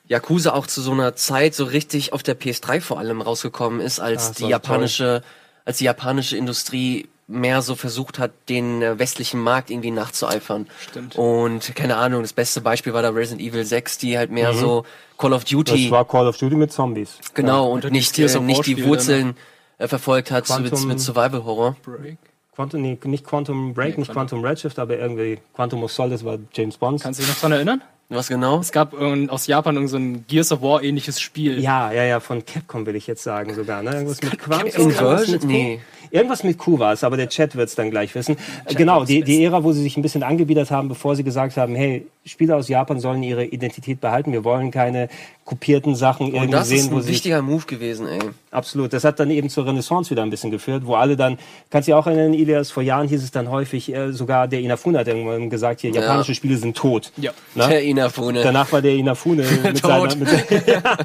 S2: Yakuza auch zu so einer Zeit so richtig auf der PS3 vor allem rausgekommen ist, als
S1: Ah,
S2: die japanische, als die japanische Industrie mehr so versucht hat, den äh, westlichen Markt irgendwie nachzueifern.
S3: Stimmt.
S2: Und keine Ahnung, das beste Beispiel war da Resident Evil 6, die halt mehr so Call of Duty,
S1: Mhm. Das war Call of Duty mit Zombies.
S2: genau, und
S3: die
S2: nicht, äh, nicht die
S3: Spiele,
S2: Wurzeln äh, verfolgt hat mit,
S1: Quantum-
S2: mit Survival Horror.
S3: Break.
S1: Quantum, nee, nicht Quantum Break,
S3: Nee,
S1: nicht Quantum Redshift, aber irgendwie Quantum of Solace war James Bond.
S3: Kannst du dich noch dran erinnern?
S2: Was genau?
S3: Es gab aus Japan irgend so ein Gears of War ähnliches Spiel.
S1: Ja, ja, ja, von Capcom will ich jetzt sagen sogar. Ne? Irgendwas mit Quantum.
S2: Capcom
S1: irgendwas
S2: Version?
S1: mit Q.
S2: Nee.
S1: Irgendwas mit Q war es, aber der Chat wird es dann gleich wissen. Äh, genau, die, die. Ära, wo sie sich ein bisschen angebiedert haben, bevor sie gesagt haben, hey, Spieler aus Japan sollen ihre Identität behalten. Wir wollen keine kopierten Sachen
S2: Und
S1: irgendwie
S2: das
S1: sehen,
S2: ist
S1: wo
S2: ein wichtiger Move gewesen, ey.
S1: Absolut. Das hat dann eben zur Renaissance wieder ein bisschen geführt, wo alle dann, kannst du dich auch erinnern, Ilias, vor Jahren hieß es dann häufig, äh, sogar der Inafune hat irgendwann gesagt, hier, japanische Spiele sind tot.
S3: Ja.
S1: Ne?
S2: Der Inafune.
S1: Danach war der Inafune mit seiner, mit seiner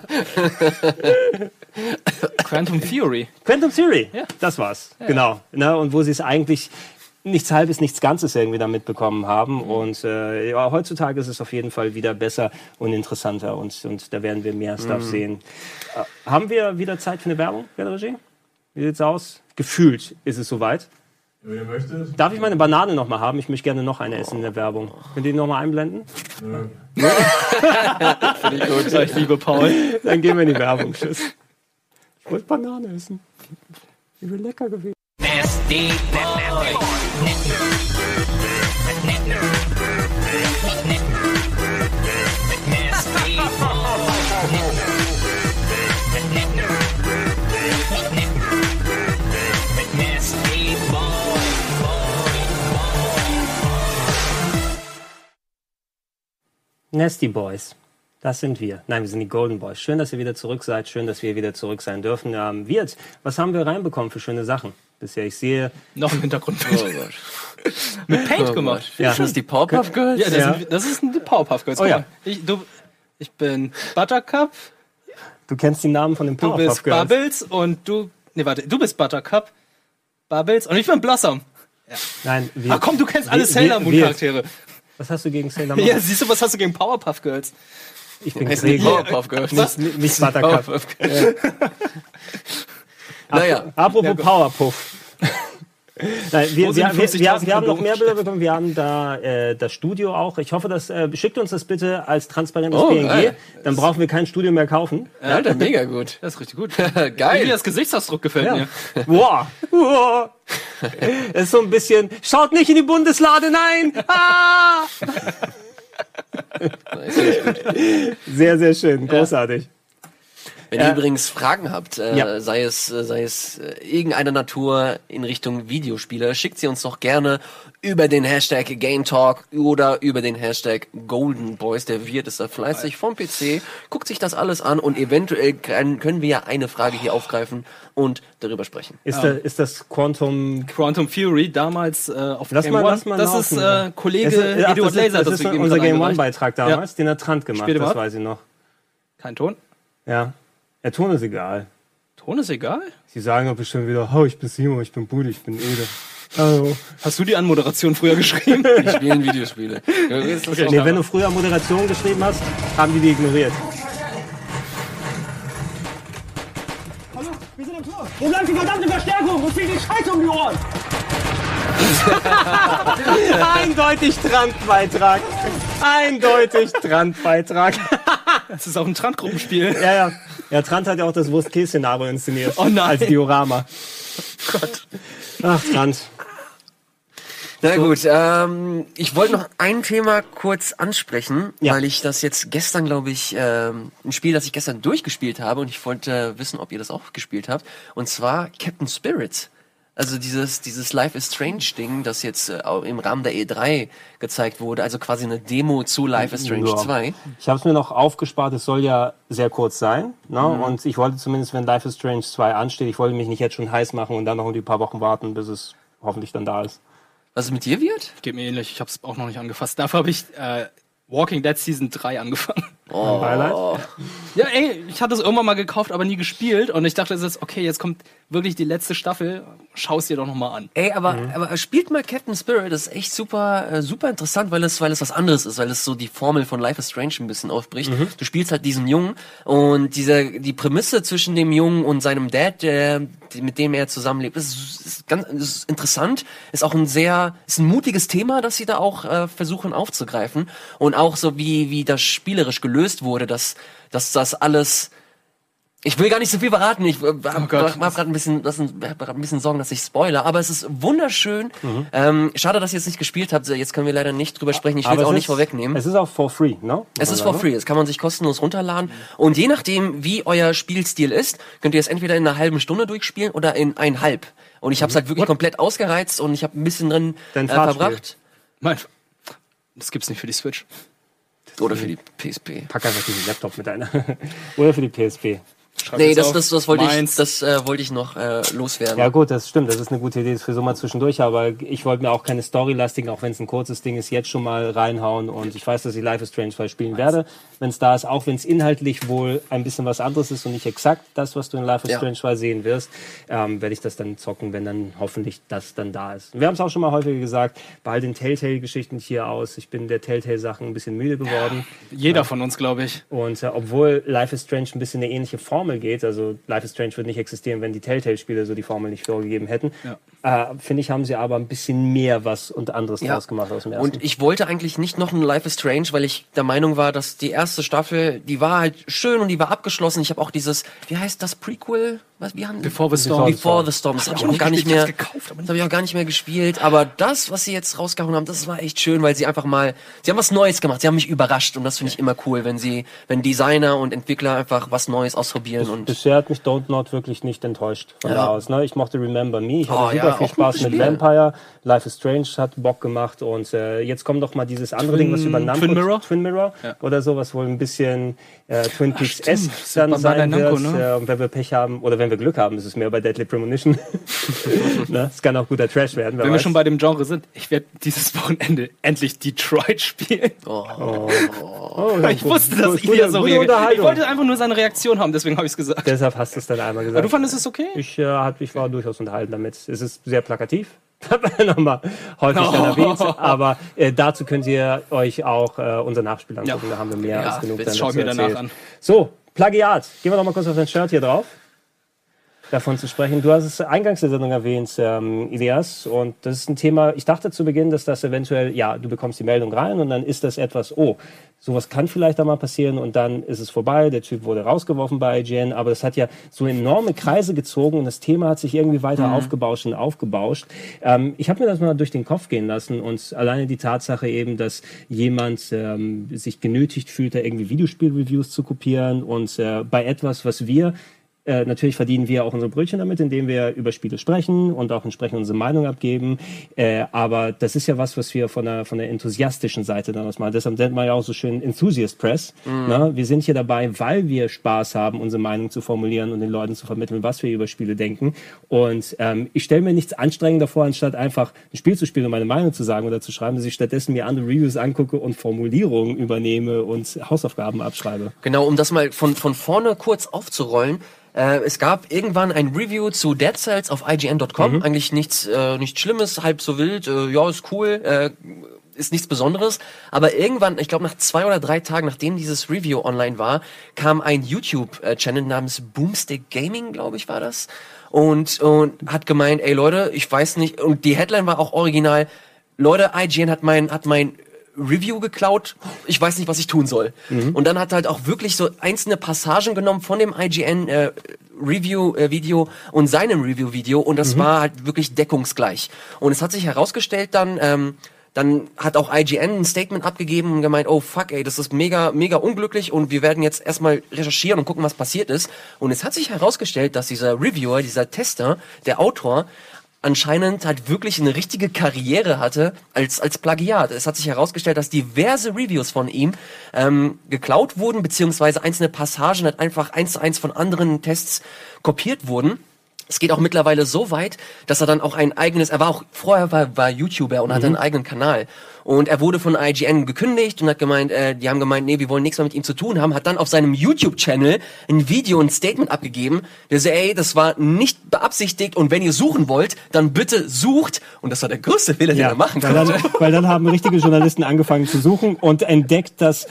S3: Quantum Theory.
S1: Quantum Theory.
S3: Ja.
S1: Das war's. Genau. Ne? Und wo sie es eigentlich nichts Halbes, nichts Ganzes irgendwie da mitbekommen haben. Und äh, ja, heutzutage ist es auf jeden Fall wieder besser und interessanter und, und da werden wir mehr Stuff sehen. Äh, haben wir wieder Zeit für eine Werbung, Herr Regie? Wie sieht's aus? Gefühlt ist es soweit.
S5: Wenn ihr möchtet.
S1: Darf ich meine Banane noch mal haben? Ich möchte gerne noch eine essen in der Werbung. Könnt ihr die noch mal einblenden?
S3: So, ich liebe Paul.
S1: Dann gehen wir in die Werbung. Tschüss. Ich wollte Banane essen. Die wäre lecker gewesen.
S4: Nasty boy. Nasty boy. Nasty boy.
S1: Nasty Boys. Das sind wir. Nein, wir sind die Golden Boys. Schön, dass ihr wieder zurück seid. Schön, dass wir wieder zurück sein dürfen. Ähm, Wirt, was haben wir reinbekommen für schöne Sachen? Bisher, ich sehe.
S3: Noch im Hintergrund
S2: Oh Gott.
S3: mit Paint
S2: Oh
S3: gemacht.
S2: Gott. Ist das die Powerpuff Girls?
S3: Ja, das,
S1: Ja.
S3: Sind, das ist ein Powerpuff Girls.
S1: Oh ja.
S3: Ich, du, ich bin Buttercup,
S1: Du kennst die Namen von den
S3: du
S1: Powerpuff
S3: bist
S1: Girls.
S3: Bubbles und du. Nee, warte, du bist Buttercup, Bubbles und ich bin Blossom.
S1: Nein, wir,
S3: Ach komm, du kennst alle Sailor Moon Charaktere.
S1: Was hast du gegen Sailor Moon?
S3: Ja, siehst du, was hast du gegen Powerpuff Girls?
S1: Ich bin
S2: Heißt
S1: Gregor.
S2: Powerpuff Girls?
S1: Nicht, nicht, nicht Buttercup.
S2: Naja,
S1: Apropos Powerpuff. Nein, wir, wir, wir,
S3: 50.000
S1: wir, haben- wir haben noch mehr Bilder bekommen. Wir haben da äh, das Studio auch. Ich hoffe, dass äh, schickt uns das bitte als transparentes
S2: Oh,
S1: PNG.
S2: geil.
S1: Dann brauchen wir kein Studio mehr kaufen.
S2: Ja, Alter, mega gut.
S3: Das ist richtig gut.
S2: Geil.
S3: Wie das Gesichtsausdruck gefällt mir.
S1: Wow. wow. Es ist so ein bisschen. Schaut nicht in die Bundeslade, nein! Ah! Sehr, sehr schön, großartig.
S2: Wenn ihr übrigens Fragen habt, äh,
S1: Ja.
S2: sei es, äh, sei es äh, irgendeiner Natur in Richtung Videospiele, schickt sie uns doch gerne über den Hashtag Game Talk oder über den Hashtag Golden Boys. Der Wirt ist da fleißig vom PC, guckt sich das alles an und eventuell kann, können wir ja eine Frage hier aufgreifen und darüber sprechen.
S1: Ist, da, ist das Quantum.
S3: Quantum Fury damals äh, auf
S1: Lass
S3: Game
S1: mal,
S3: One.
S1: lass mal
S3: das
S1: laufen.
S3: ist äh, Kollege
S1: Es ist- ach,
S3: Eduard
S1: das ist,
S3: Laser.
S1: das ist
S3: wir ihm
S1: unser Game
S3: eingereicht.
S1: One-Beitrag damals. Den hat Trant gemacht,
S3: ihr
S1: das
S3: was?
S1: weiß ich noch.
S3: Kein Ton.
S1: Ja. Der Ton ist egal.
S3: Ton ist egal.
S1: Sie sagen doch bestimmt wieder, oh, ich bin Simon, ich bin Budi, ich bin Ede. Hallo.
S3: Hast du die Anmoderation früher geschrieben?
S2: Wir spielen Videospiele. Ja, auch-
S1: Nee, wenn du früher Moderation geschrieben hast, haben die die ignoriert.
S5: Hallo, wir sind am Tor. Wo bleibt die verdammte Verstärkung? Uns fliegt die Scheiße um die Ohren.
S1: Eindeutig Trant-Beitrag. Eindeutig Trant-Beitrag.
S3: Das ist auch ein Trant-Gruppenspiel.
S1: Ja, ja. Ja, Trant hat ja auch das Wurst-Käse-Szenario inszeniert.
S3: Oh nein.
S1: Als Diorama.
S3: Gott.
S1: Ach, Trant.
S2: Na gut, ähm, ich wollte noch ein Thema kurz ansprechen,
S1: Ja.
S2: weil ich das jetzt gestern, glaube ich, ähm, ein Spiel, das ich gestern durchgespielt habe und ich wollte wissen, ob ihr das auch gespielt habt. Und zwar Captain Spirit. Also dieses, dieses Life is Strange Ding, das jetzt äh, auch im Rahmen der E3 gezeigt wurde, also quasi eine Demo zu Life is Strange
S1: Ja.
S2: 2.
S1: Ich habe es mir noch aufgespart, es soll ja sehr kurz sein. Ne? Und ich wollte zumindest, wenn Life is Strange 2 ansteht, ich wollte mich nicht jetzt schon heiß machen und dann noch ein paar Wochen warten, bis es hoffentlich dann da ist.
S2: Was es mit dir wird?
S3: Geht mir ähnlich. Ich habe es auch noch nicht angefasst. Dafür habe ich äh, Walking Dead Season 3 angefangen.
S2: Oh.
S1: Beileid.
S3: Ja, ey, ich hatte es irgendwann mal gekauft, aber nie gespielt. Und ich dachte, es ist okay, jetzt kommt wirklich die letzte Staffel. Schau es dir doch noch mal an.
S2: Ey, aber, aber spielt mal Captain Spirit, das ist echt super, äh, super interessant, weil es, weil es was anderes ist, weil es so die Formel von Life is Strange ein bisschen aufbricht. Du spielst halt diesen Jungen und diese, die Prämisse zwischen dem Jungen und seinem Dad, der, mit dem er zusammenlebt, ist, ist ganz ist interessant, ist auch ein sehr, ist ein mutiges Thema, das sie da auch äh, versuchen aufzugreifen und auch so wie, wie das spielerisch gelöst wurde, dass, dass das alles, ich will gar nicht so viel verraten. Ich äh, habe
S3: Gott.
S2: hab gerade ein bisschen, das sind- hab grad ein bisschen Sorgen, dass ich spoiler. Aber es ist wunderschön. Ähm, schade, dass ihr es nicht gespielt habt. Jetzt können wir leider nicht drüber sprechen. Ich will es auch
S1: es
S2: nicht
S1: ist,
S2: vorwegnehmen.
S1: Es ist auch for free, ne?
S2: Es ist for free, das kann man sich kostenlos runterladen. Und je nachdem, wie euer Spielstil ist, könnt ihr es entweder in einer halben Stunde durchspielen oder in eineinhalb. Und ich habe es halt wirklich komplett ausgereizt und ich habe ein bisschen drin äh, verbracht.
S3: Mein, das gibt's nicht für die Switch.
S2: Oder für die PSP.
S1: Pack einfach diesen Laptop mit einer. Oder für die PSP.
S2: Nee, das, das, das wollte ich,
S3: Meins.
S2: das äh, wollte ich noch äh, loswerden.
S1: Ja gut, das stimmt, das ist eine gute Idee, das für so mal zwischendurch, aber ich wollte mir auch keine Storylastigen, auch wenn es ein kurzes Ding ist, jetzt schon mal reinhauen und ich weiß, dass ich Life is Strange 2 spielen werde, wenn es da ist, auch wenn es inhaltlich wohl ein bisschen was anderes ist und nicht exakt das, was du in Life is
S2: Ja.
S1: Strange 2 sehen wirst, ähm, werde ich das dann zocken, wenn dann hoffentlich das dann da ist. Wir haben es auch schon mal häufiger gesagt, bei all den Telltale-Geschichten hier aus, ich bin der Telltale-Sachen ein bisschen müde geworden.
S3: Jeder von uns, glaube ich.
S1: Und äh, obwohl Life is Strange ein bisschen eine ähnliche Formel geht, also Life is Strange würde nicht existieren, wenn die Telltale-Spiele so die Formel nicht vorgegeben hätten, äh, finde ich, haben sie aber ein bisschen mehr was und anderes
S2: Ja.
S1: draus gemacht aus dem ersten.
S2: Und ich wollte eigentlich nicht noch ein Life is Strange, weil ich der Meinung war, dass die erste Staffel, die war halt schön und die war abgeschlossen. Ich habe auch dieses, wie heißt das Prequel? Was wie haben
S3: Before the Storm.
S2: Before the Storm. Das habe ich auch gar nicht mehr.
S3: Gekauft,
S2: Das habe ich auch gar nicht mehr gespielt. Aber das, was sie jetzt rausgehauen haben, das war echt schön, weil sie einfach mal, sie haben was Neues gemacht. Sie haben mich überrascht und das finde ich immer cool, wenn sie, wenn Designer und Entwickler einfach was Neues ausprobieren und
S1: Bisher hat mich Don't Not wirklich nicht enttäuscht von
S2: Ja.
S1: da aus. Ne? Ich mochte Remember Me, ich hatte
S2: Oh,
S1: super
S2: ja,
S1: viel Spaß mit. Vampire, Life is Strange hat Bock gemacht und äh, jetzt kommt doch mal dieses andere Ding, was über Namco,
S3: Twin Mirror?
S1: Twin Mirror oder so, was wohl ein bisschen äh, Twin Peaks
S3: ist
S1: dann
S3: bei
S1: sein
S3: Bandai
S1: wird.
S3: Namco, ne?
S1: Äh, und wenn wir Pech haben oder wenn wir Glück haben, ist es mehr bei Deadly Premonition. ne? Es kann auch guter Trash werden. wer
S3: Wenn wir
S1: weiß.
S3: schon bei dem Genre sind, ich werde dieses Wochenende endlich Detroit spielen.
S1: Oh,
S3: Ich wusste, dass
S1: gute-
S3: Ilya so reagiert. Ich wollte einfach nur seine Reaktion haben, deswegen habe ich es gesagt.
S1: Deshalb hast du es dann einmal gesagt.
S3: Aber du fandest es okay?
S1: Ich, äh, hat, ich war durchaus unterhalten damit. Es ist sehr plakativ. Wir nochmal häufig
S3: Oh.
S1: erwähnt. Aber äh, dazu könnt ihr euch auch äh, unser Nachspiel angucken.
S3: Ja.
S1: Da haben wir mehr
S2: Ja,
S1: als genug
S2: das
S1: dann
S3: schau ich
S1: dazu
S3: mir danach an.
S1: So, Plagiat. Gehen wir noch mal kurz auf dein Shirt hier drauf. Davon zu sprechen. Du hast es eingangs der Sendung erwähnt, ähm, Ilias, und das ist ein Thema, ich dachte zu Beginn, dass das eventuell, ja, du bekommst die Meldung rein und dann ist das etwas, oh, sowas kann vielleicht da mal passieren und dann ist es vorbei, der Typ wurde rausgeworfen bei IGN, aber das hat ja so enorme Kreise gezogen und das Thema hat sich irgendwie weiter aufgebauscht und aufgebauscht. Ähm, ich habe mir das mal durch den Kopf gehen lassen und alleine die Tatsache eben, dass jemand ähm, sich genötigt fühlt, da irgendwie Videospielreviews zu kopieren und äh, bei etwas, was wir äh, natürlich verdienen wir auch unsere Brötchen damit, indem wir über Spiele sprechen und auch entsprechend unsere Meinung abgeben. Äh, aber das ist ja was, was wir von der, von der enthusiastischen Seite dann aus machen. Deshalb nennt man ja auch so schön Enthusiast Press. Ne? Wir sind hier dabei, weil wir Spaß haben, unsere Meinung zu formulieren und den Leuten zu vermitteln, was wir über Spiele denken. Und ähm, ich stelle mir nichts anstrengender vor, anstatt einfach ein Spiel zu spielen und meine Meinung zu sagen oder zu schreiben, dass ich stattdessen mir andere Reviews angucke und Formulierungen übernehme und Hausaufgaben abschreibe.
S2: Genau, um das mal von, von vorne kurz aufzurollen. Äh, es gab irgendwann ein Review zu Dead Cells auf IGN.com. Eigentlich nichts, äh, nichts Schlimmes, halb so wild. Äh, ja, ist cool. Äh, ist nichts Besonderes, aber irgendwann, ich glaube nach zwei oder drei Tagen, nachdem dieses Review online war, kam ein YouTube-Channel namens Boomstick Gaming, glaube ich, war das, und und hat gemeint, ey Leute, ich weiß nicht, und die Headline war auch original, Leute, IGN hat mein hat mein Review geklaut, ich weiß nicht, was ich tun soll. Und dann hat er halt auch wirklich so einzelne Passagen genommen von dem IGN äh, Review-Video und seinem Review-Video und das war halt wirklich deckungsgleich. Und es hat sich herausgestellt dann, ähm, dann hat auch IGN ein Statement abgegeben und gemeint, oh fuck, ey, das ist mega, mega unglücklich und wir werden jetzt erstmal recherchieren und gucken, was passiert ist. Und es hat sich herausgestellt, dass dieser Reviewer, dieser Tester, der Autor, anscheinend halt wirklich eine richtige Karriere hatte als, als Plagiat. Es hat sich herausgestellt, dass diverse Reviews von ihm ähm, geklaut wurden, beziehungsweise einzelne Passagen halt einfach eins zu eins von anderen Tests kopiert wurden. Es geht auch mittlerweile so weit, dass er dann auch ein eigenes, er war auch, vorher war, war YouTuber und hatte einen eigenen Kanal. Und er wurde von IGN gekündigt und hat gemeint, äh, die haben gemeint, nee, wir wollen nichts mehr mit ihm zu tun haben, hat dann auf seinem YouTube-Channel ein Video, ein Statement abgegeben, der so, ey, das war nicht beabsichtigt und wenn ihr suchen wollt, dann bitte sucht. Und das war der größte Fehler, den er machen
S1: weil
S2: konnte.
S1: dann, weil dann haben richtige Journalisten angefangen zu suchen und entdeckt, dass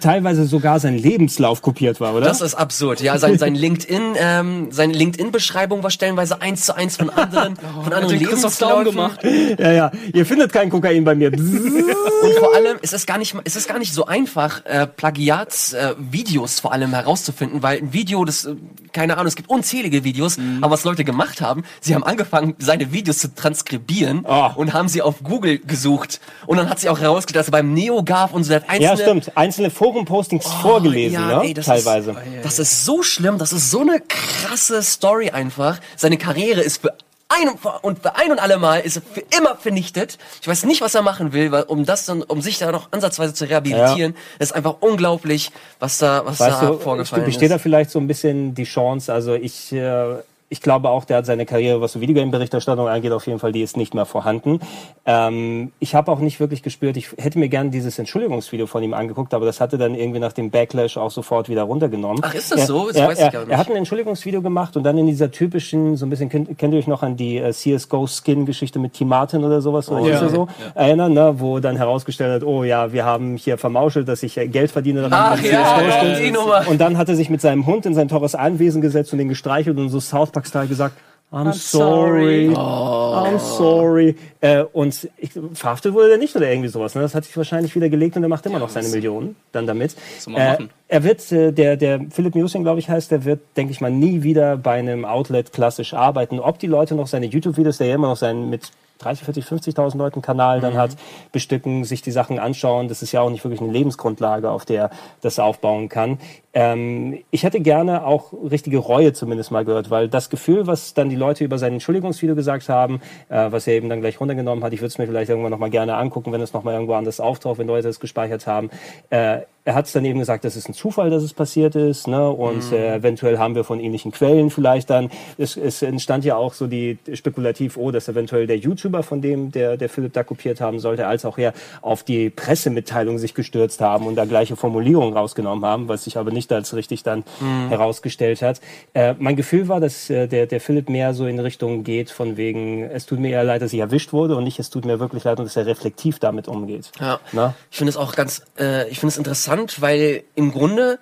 S1: teilweise sogar sein Lebenslauf kopiert war, oder?
S2: Das ist absurd. Ja, sein, sein LinkedIn, ähm, seine LinkedIn-Beschreibung war stellenweise eins zu eins von anderen, von anderen Lebensläufen.
S3: gemacht.
S1: ja, ja. Ihr findet kein Kokain bei mir.
S2: Und vor allem ist es gar nicht, ist es gar nicht so einfach, äh, Plagiats-Videos äh, vor allem herauszufinden, weil ein Video, das, äh, keine Ahnung, es gibt unzählige Videos, aber was Leute gemacht haben, sie haben angefangen, seine Videos zu transkribieren
S1: Oh.
S2: und haben sie auf Google gesucht. Und dann hat sich auch herausgestellt, dass er beim NeoGAF und so hat einzelne
S1: ja, stimmt. Einzelne Forum-Postings vorgelesen,
S2: Oh, ja,
S1: ne?
S2: ey, das
S1: teilweise.
S2: Ist, das ist so schlimm, das ist so eine krasse Story einfach. Seine Karriere ist für ein und, für ein und alle Mal ist er für immer vernichtet. Ich weiß nicht, was er machen will, weil, um das dann, um sich da noch ansatzweise zu rehabilitieren. Es ist einfach unglaublich, was da, was
S1: Weißt
S2: da
S1: du,
S2: vorgefallen
S1: besteht
S2: ist.
S1: da vielleicht so ein bisschen die Chance, also ich, äh, ich glaube auch, der hat seine Karriere, was so Videogame-Berichterstattung angeht, auf jeden Fall, die ist nicht mehr vorhanden. Ähm, ich habe auch nicht wirklich gespürt, ich hätte mir gerne dieses Entschuldigungsvideo von ihm angeguckt, aber das hatte dann irgendwie nach dem Backlash auch sofort wieder runtergenommen.
S2: Ach, ist das
S1: er,
S2: so? Das
S1: er,
S2: weiß ich
S1: er,
S2: gar nicht.
S1: Er hat ein Entschuldigungsvideo gemacht und dann in dieser typischen, so ein bisschen, kennt, kennt ihr euch noch an die äh, CSGO-Skin-Geschichte mit Team Martin oder sowas, oder
S3: Oh, ja.
S1: so, erinnern, ne? wo dann herausgestellt hat, oh ja, wir haben hier vermauschelt, dass ich äh, Geld verdiene daran,
S2: Ach ja,
S1: CSGO-Skins.
S2: die Nummer.
S1: Und dann hat er sich mit seinem Hund in sein teures Anwesen gesetzt und den gestreichelt und so South Park-Style gesagt, I'm, sorry, I'm sorry. Äh, und ich, verhaftet wurde er nicht oder irgendwie sowas. Ne? Das hat sich wahrscheinlich wieder gelegt und er macht immer noch seine Millionen dann damit. Äh, er wird, äh, der, der Philipp Musing, glaube ich, heißt, der wird, denke ich mal, nie wieder bei einem Outlet klassisch arbeiten. Ob die Leute noch seine YouTube-Videos, der ja immer noch seinen mit 30, 40, 50.000 Leuten Kanal dann hat, bestücken, sich die Sachen anschauen. Das ist ja auch nicht wirklich eine Lebensgrundlage, auf der das aufbauen kann. Ähm, ich hätte gerne auch richtige Reue zumindest mal gehört, weil das Gefühl, was dann die Leute über sein Entschuldigungsvideo gesagt haben, äh, was er eben dann gleich runtergenommen hat, ich würde es mir vielleicht irgendwann noch mal gerne angucken, wenn es noch mal irgendwo anders auftaucht, wenn Leute es gespeichert haben. Äh, er hat es dann eben gesagt, das ist ein Zufall, dass es passiert ist, ne? Und äh, eventuell haben wir von ähnlichen Quellen vielleicht dann. Es, es entstand ja auch so die spekulativ, oh, dass eventuell der YouTuber, von dem der, der Philipp da kopiert haben sollte, als auch er auf die Pressemitteilung sich gestürzt haben und da gleiche Formulierungen rausgenommen haben, was sich aber nicht als richtig dann herausgestellt hat. Äh, mein Gefühl war, dass äh, der, der Philipp mehr so in Richtung geht, von wegen, es tut mir eher leid, dass ich erwischt wurde und nicht, es tut mir wirklich leid und dass er reflektiv damit umgeht.
S2: Ja.
S1: Na?
S2: Ich finde es auch ganz, äh, ich finde es interessant, weil im Grunde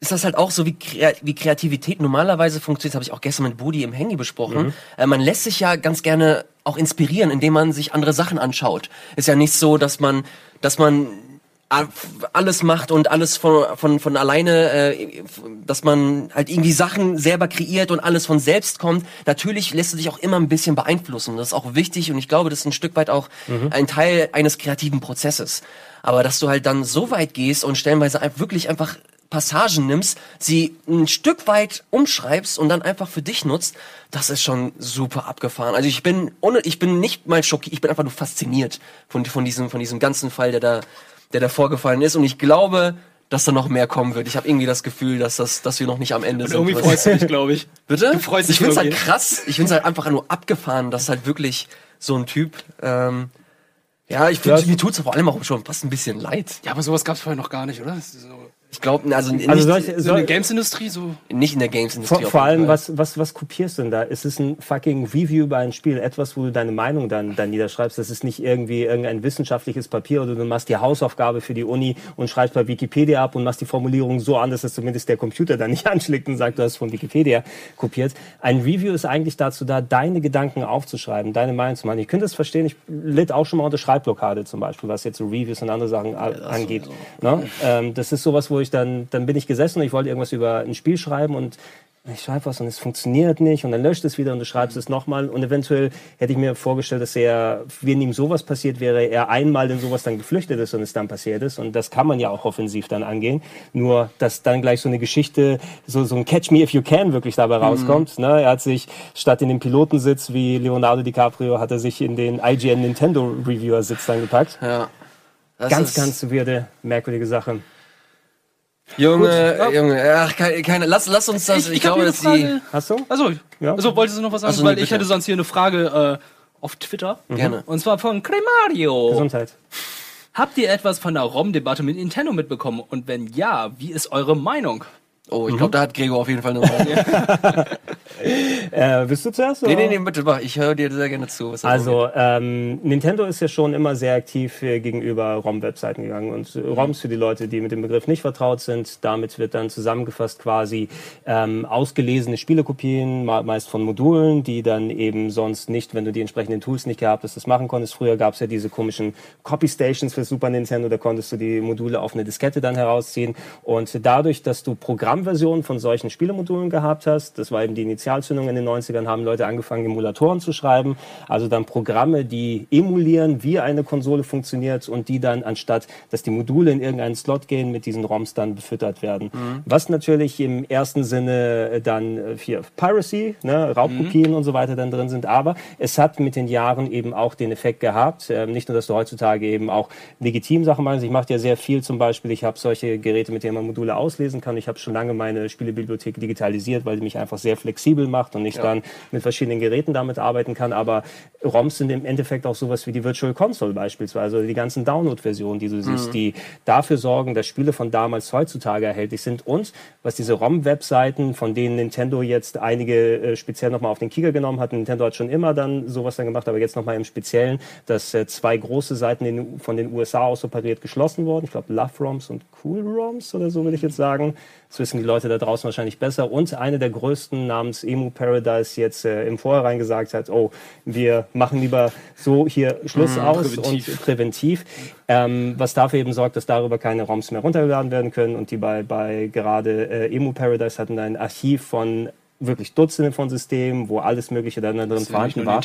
S2: ist das halt auch so wie, wie Kreativität normalerweise funktioniert, das habe ich auch gestern mit Budi im Handy besprochen. Äh, man lässt sich ja ganz gerne auch inspirieren, indem man sich andere Sachen anschaut. Ist ja nicht so, dass man, dass man alles macht und alles von, von, von alleine, äh, dass man halt irgendwie Sachen selber kreiert und alles von selbst kommt. Natürlich lässt du dich auch immer ein bisschen beeinflussen. Das ist auch wichtig und ich glaube, das ist ein Stück weit auch ein Teil eines kreativen Prozesses. Aber dass du halt dann so weit gehst und stellenweise wirklich einfach Passagen nimmst, sie ein Stück weit umschreibst und dann einfach für dich nutzt, das ist schon super abgefahren. Also ich bin ohne, ich bin nicht mal schockiert, ich bin einfach nur fasziniert von, von diesem, von diesem ganzen Fall, der da, der da vorgefallen ist. Und ich glaube, dass da noch mehr kommen wird. Ich habe irgendwie das Gefühl, dass das, dass wir noch nicht am Ende
S3: Und
S2: sind.
S3: irgendwie freust du dich, glaube ich.
S2: Bitte?
S3: Du freust dich
S2: Ich find's halt
S3: irgendwie.
S2: krass. Ich find's halt einfach nur abgefahren, dass halt wirklich so ein Typ. Ähm, ja, ich finde,
S1: Ja.
S2: mir tut's vor allem auch schon fast ein bisschen leid.
S3: Ja, aber sowas gab's vorher noch gar nicht, oder? So,
S2: Ich glaube, also, nicht,
S1: Also solche,
S3: so in
S1: so,
S3: der Games-Industrie, so.
S2: nicht in der Games-Industrie.
S1: vor, vor allem, was, was, was kopierst du denn da? Es ist ein fucking Review über ein Spiel, etwas, wo du deine Meinung dann, dann niederschreibst. Das ist nicht irgendwie irgendein wissenschaftliches Papier oder du machst die Hausaufgabe für die Uni und schreibst bei Wikipedia ab und machst die Formulierung so an, dass es zumindest der Computer dann nicht anschlägt und sagt, du hast es von Wikipedia kopiert. Ein Review ist eigentlich dazu da, deine Gedanken aufzuschreiben, deine Meinung zu machen. Ich könnte es verstehen, ich litt auch schon mal unter Schreibblockade zum Beispiel, was jetzt so Reviews und andere Sachen a- angeht. Ne? Ähm, das ist sowas, wo ich dann, dann bin ich gesessen und ich wollte irgendwas über ein Spiel schreiben und ich schreibe was und es funktioniert nicht und dann löscht es wieder und du schreibst es nochmal und eventuell hätte ich mir vorgestellt, dass er, wenn ihm sowas passiert wäre, er einmal in sowas dann geflüchtet ist und es dann passiert ist und das kann man ja auch offensiv dann angehen. Nur, dass dann gleich so eine Geschichte, so, so ein Catch Me If You Can wirklich dabei rauskommt. Ne? Er hat sich statt in den Pilotensitz wie Leonardo DiCaprio, hat er sich in den IGN Nintendo Reviewer Sitz dann gepackt.
S2: Ja. Das
S1: Ganz, ganz weirde, merkwürdige Sache.
S2: Junge, Junge, ach, keine, keine, lass, lass uns das, ich,
S3: hab
S2: glaube, dass
S3: eine
S2: die,
S3: Frage.
S1: Hast du?
S3: Also,
S1: Ja.
S3: also wolltest du noch was sagen?
S2: So, nee,
S3: Weil ich
S2: bitte.
S3: hätte sonst hier eine Frage äh, auf Twitter.
S2: Gerne.
S3: Und zwar von Cremario.
S1: Gesundheit.
S3: Habt ihr etwas von der ROM-Debatte mit Nintendo mitbekommen? Und wenn ja, wie ist eure Meinung?
S2: Oh, ich glaube, da hat Gregor auf jeden Fall eine Meinung.
S1: Äh, willst du zuerst?
S2: Nee,
S1: oder?
S2: nee, nee, bitte, mach, ich höre dir sehr gerne zu.
S1: Also ähm, Nintendo ist ja schon immer sehr aktiv äh, gegenüber ROM-Webseiten gegangen und äh, ROMs für die Leute, die mit dem Begriff nicht vertraut sind. Damit wird dann zusammengefasst quasi ähm, ausgelesene Spielekopien, me- meist von Modulen, die dann eben sonst nicht, wenn du die entsprechenden Tools nicht gehabt hast, das machen konntest. Früher gab es ja diese komischen Copy-Stations für Super Nintendo, da konntest du die Module auf eine Diskette dann herausziehen und dadurch, dass du Programmversionen von solchen Spielemodulen gehabt hast, das war eben die Initialzündung in den 90ern, haben Leute angefangen, Emulatoren zu schreiben, also dann Programme, die emulieren, wie eine Konsole funktioniert und die dann anstatt, dass die Module in irgendeinen Slot gehen, mit diesen ROMs dann befüttert werden. Was natürlich im ersten Sinne äh, dann äh, hier Piracy, ne, Raubkopien und so weiter dann drin sind, aber es hat mit den Jahren eben auch den Effekt gehabt, ähm, nicht nur, dass du heutzutage eben auch legitim Sachen machst, ich mache ja sehr viel zum Beispiel, ich habe solche Geräte, mit denen man Module auslesen kann, ich habe schon lange meine Spielebibliothek digitalisiert, weil die mich einfach sehr flexibel macht und ich dann mit verschiedenen Geräten damit arbeiten kann, aber ROMs sind im Endeffekt auch sowas wie die Virtual Console beispielsweise, oder die ganzen Download-Versionen, die du siehst, die dafür sorgen, dass Spiele von damals heutzutage erhältlich sind. Und was diese ROM-Webseiten, von denen Nintendo jetzt einige äh, speziell nochmal auf den Kieker genommen hat, Nintendo hat schon immer dann sowas dann gemacht, aber jetzt nochmal im Speziellen, dass äh, zwei große Seiten in, von den USA aus operiert geschlossen wurden, ich glaube Love ROMs und Cool ROMs oder so würde ich jetzt sagen, das wissen die Leute da draußen wahrscheinlich besser und eine der größten namens Emu Paradise jetzt äh, im Vorhinein gesagt hat, oh, wir machen lieber so hier Schluss aus
S3: präventiv.
S1: und präventiv, ähm, was dafür eben sorgt, dass darüber keine ROMs mehr runtergeladen werden können und die bei, bei gerade äh, Emu Paradise hatten ein Archiv von wirklich Dutzenden von Systemen, wo alles Mögliche dann da drin vorhanden war.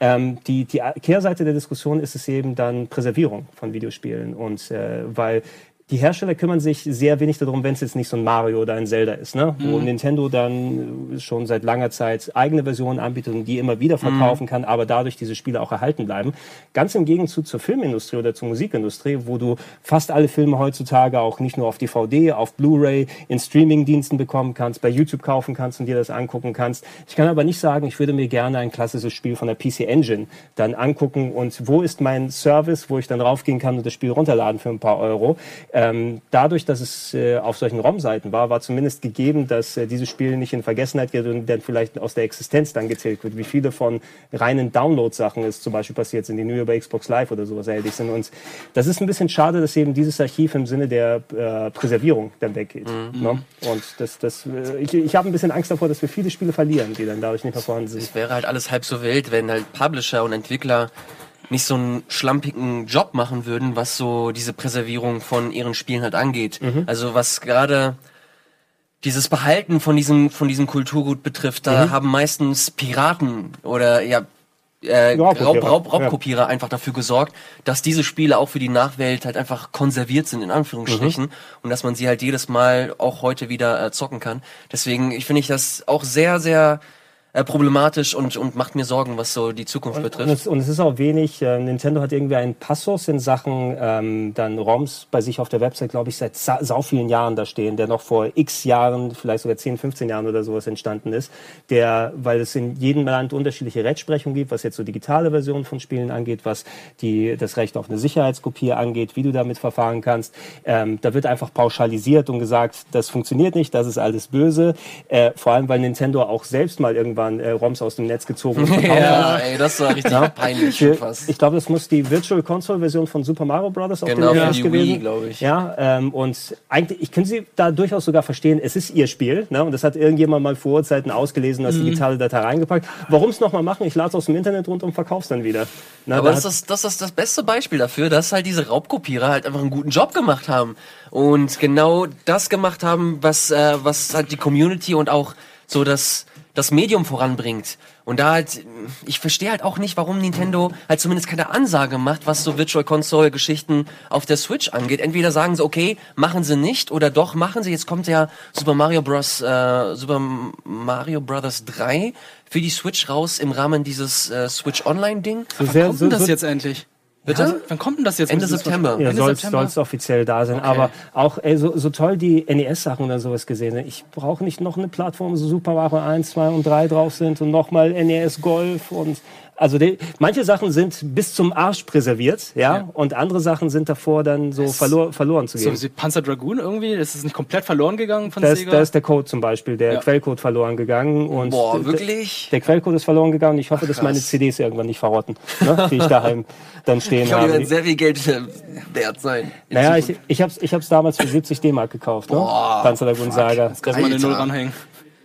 S1: Ähm, die, die Kehrseite der Diskussion ist es eben dann Präservierung von Videospielen und äh, weil die Hersteller kümmern sich sehr wenig darum, wenn es jetzt nicht so ein Mario oder ein Zelda ist, ne? wo Nintendo dann äh, schon seit langer Zeit eigene Versionen anbietet und die immer wieder verkaufen kann, aber dadurch diese Spiele auch erhalten bleiben. Ganz im Gegenzug zur Filmindustrie oder zur Musikindustrie, wo du fast alle Filme heutzutage auch nicht nur auf DVD, auf Blu-ray, in Streamingdiensten bekommen kannst, bei YouTube kaufen kannst und dir das angucken kannst. Ich kann aber nicht sagen, ich würde mir gerne ein klassisches Spiel von der PC Engine dann angucken und wo ist mein Service, wo ich dann raufgehen kann und das Spiel runterladen für ein paar Euro. Ähm, dadurch, dass es äh, auf solchen ROM-Seiten war, war zumindest gegeben, dass äh, dieses Spiel nicht in Vergessenheit geht und dann vielleicht aus der Existenz dann gezählt wird. Wie viele von reinen Download-Sachen es zum Beispiel passiert sind, die nur über Xbox Live oder sowas erhältlich sind. Und das ist ein bisschen schade, dass eben dieses Archiv im Sinne der äh, Präservierung dann weggeht. Ne? Und das, das, äh, ich, ich habe ein bisschen Angst davor, dass wir viele Spiele verlieren, die dann dadurch nicht mehr vorhanden sind.
S2: Es wäre halt alles halb so wild, wenn halt Publisher und Entwickler nicht so einen schlampigen Job machen würden, was so diese Präservierung von ihren Spielen halt angeht. Also was gerade dieses Behalten von diesem von diesem Kulturgut betrifft, da haben meistens Piraten oder ja äh,
S1: Raubkopierer,
S2: Raub, Raub,
S1: ja.
S2: Raubkopierer einfach dafür gesorgt, dass diese Spiele auch für die Nachwelt halt einfach konserviert sind, in Anführungsstrichen, und dass man sie halt jedes Mal auch heute wieder äh, zocken kann. Deswegen ich finde ich das auch sehr, sehr äh, problematisch und, und macht mir Sorgen, was so die Zukunft
S1: Und
S2: betrifft.
S1: es, und es ist auch wenig, äh, Nintendo hat irgendwie einen Passus in Sachen ähm, dann ROMs bei sich auf der Website, glaube ich, seit sa sau vielen Jahren da stehen, der noch vor x Jahren, vielleicht sogar 10, 15 Jahren oder sowas entstanden ist, der, weil es in jedem Land unterschiedliche Rechtsprechung gibt, was jetzt so digitale Versionen von Spielen angeht, was die, das Recht auf eine Sicherheitskopie angeht, wie du damit verfahren kannst. Ähm, da wird einfach pauschalisiert und gesagt, das funktioniert nicht, das ist alles böse. Äh, vor allem, weil Nintendo auch selbst mal irgendwann äh, ROMs aus dem Netz gezogen.
S2: Ja, ey, das war richtig peinlich schon
S1: Für,
S2: fast.
S1: ich glaube, das muss die Virtual Console Version von Super Mario Bros. auf
S2: Genau,
S1: dem
S2: die
S1: gewesen.
S2: Glaube ich.
S1: Ja, ähm, und eigentlich, ich kann sie da durchaus sogar verstehen, es ist ihr Spiel, ne? und das hat irgendjemand mal vor Urzeiten ausgelesen,
S2: Mhm.
S1: als digitale Datei reingepackt. Warum es nochmal machen? Ich lade es aus dem Internet runter und verkauf's dann wieder. Ne,
S2: Aber
S1: da
S2: das ist, das ist das beste Beispiel dafür, dass halt diese Raubkopierer halt einfach einen guten Job gemacht haben und genau das gemacht haben, was äh, was halt die Community und auch so das das Medium voranbringt. Und da halt, ich verstehe halt auch nicht, warum Nintendo halt zumindest keine Ansage macht, was so Virtual Console Geschichten auf der Switch angeht. Entweder sagen sie, okay, machen sie nicht oder doch machen sie. Jetzt kommt ja Super Mario Bros. Äh, Super Mario Bros. 3 für die Switch raus im Rahmen dieses äh, Switch Online Ding.
S1: so sehr, so,
S3: das
S1: so,
S3: jetzt endlich?
S2: Bitte?
S3: Ja, wann kommt denn das jetzt?
S2: Ende September.
S1: Ja, soll es offiziell da sein. Aber auch ey, so, so toll die NES-Sachen oder sowas gesehen. sind. Ich brauche nicht noch eine Plattform, wo so Super Mario 1, 2 und 3 drauf sind und nochmal NES Golf und also die, manche Sachen sind bis zum Arsch präserviert, ja,
S3: Ja.
S1: und andere Sachen sind davor dann so verlor, verloren zu
S3: So
S1: gehen.
S3: wie Panzer Dragoon irgendwie, ist es nicht komplett verloren gegangen von
S1: Da ist,
S3: Sega?
S1: da ist der Code zum Beispiel, der
S3: Ja.
S1: Quellcode verloren gegangen und
S2: Boah, wirklich?
S1: Der Quellcode ist verloren gegangen. Ich hoffe, dass meine. CDs irgendwann nicht verrotten, ne, die ich daheim dann stehen
S2: Ich glaube, die
S1: habe.
S2: werden sehr viel Geld äh, wert sein. in
S1: Naja, ich, ich hab's, ich hab's damals für 70 D-Mark gekauft, ne?
S2: Boah,
S1: Panzer Dragoon Saga.
S3: Lass mal eine
S2: Alter.
S3: Null ranhängen.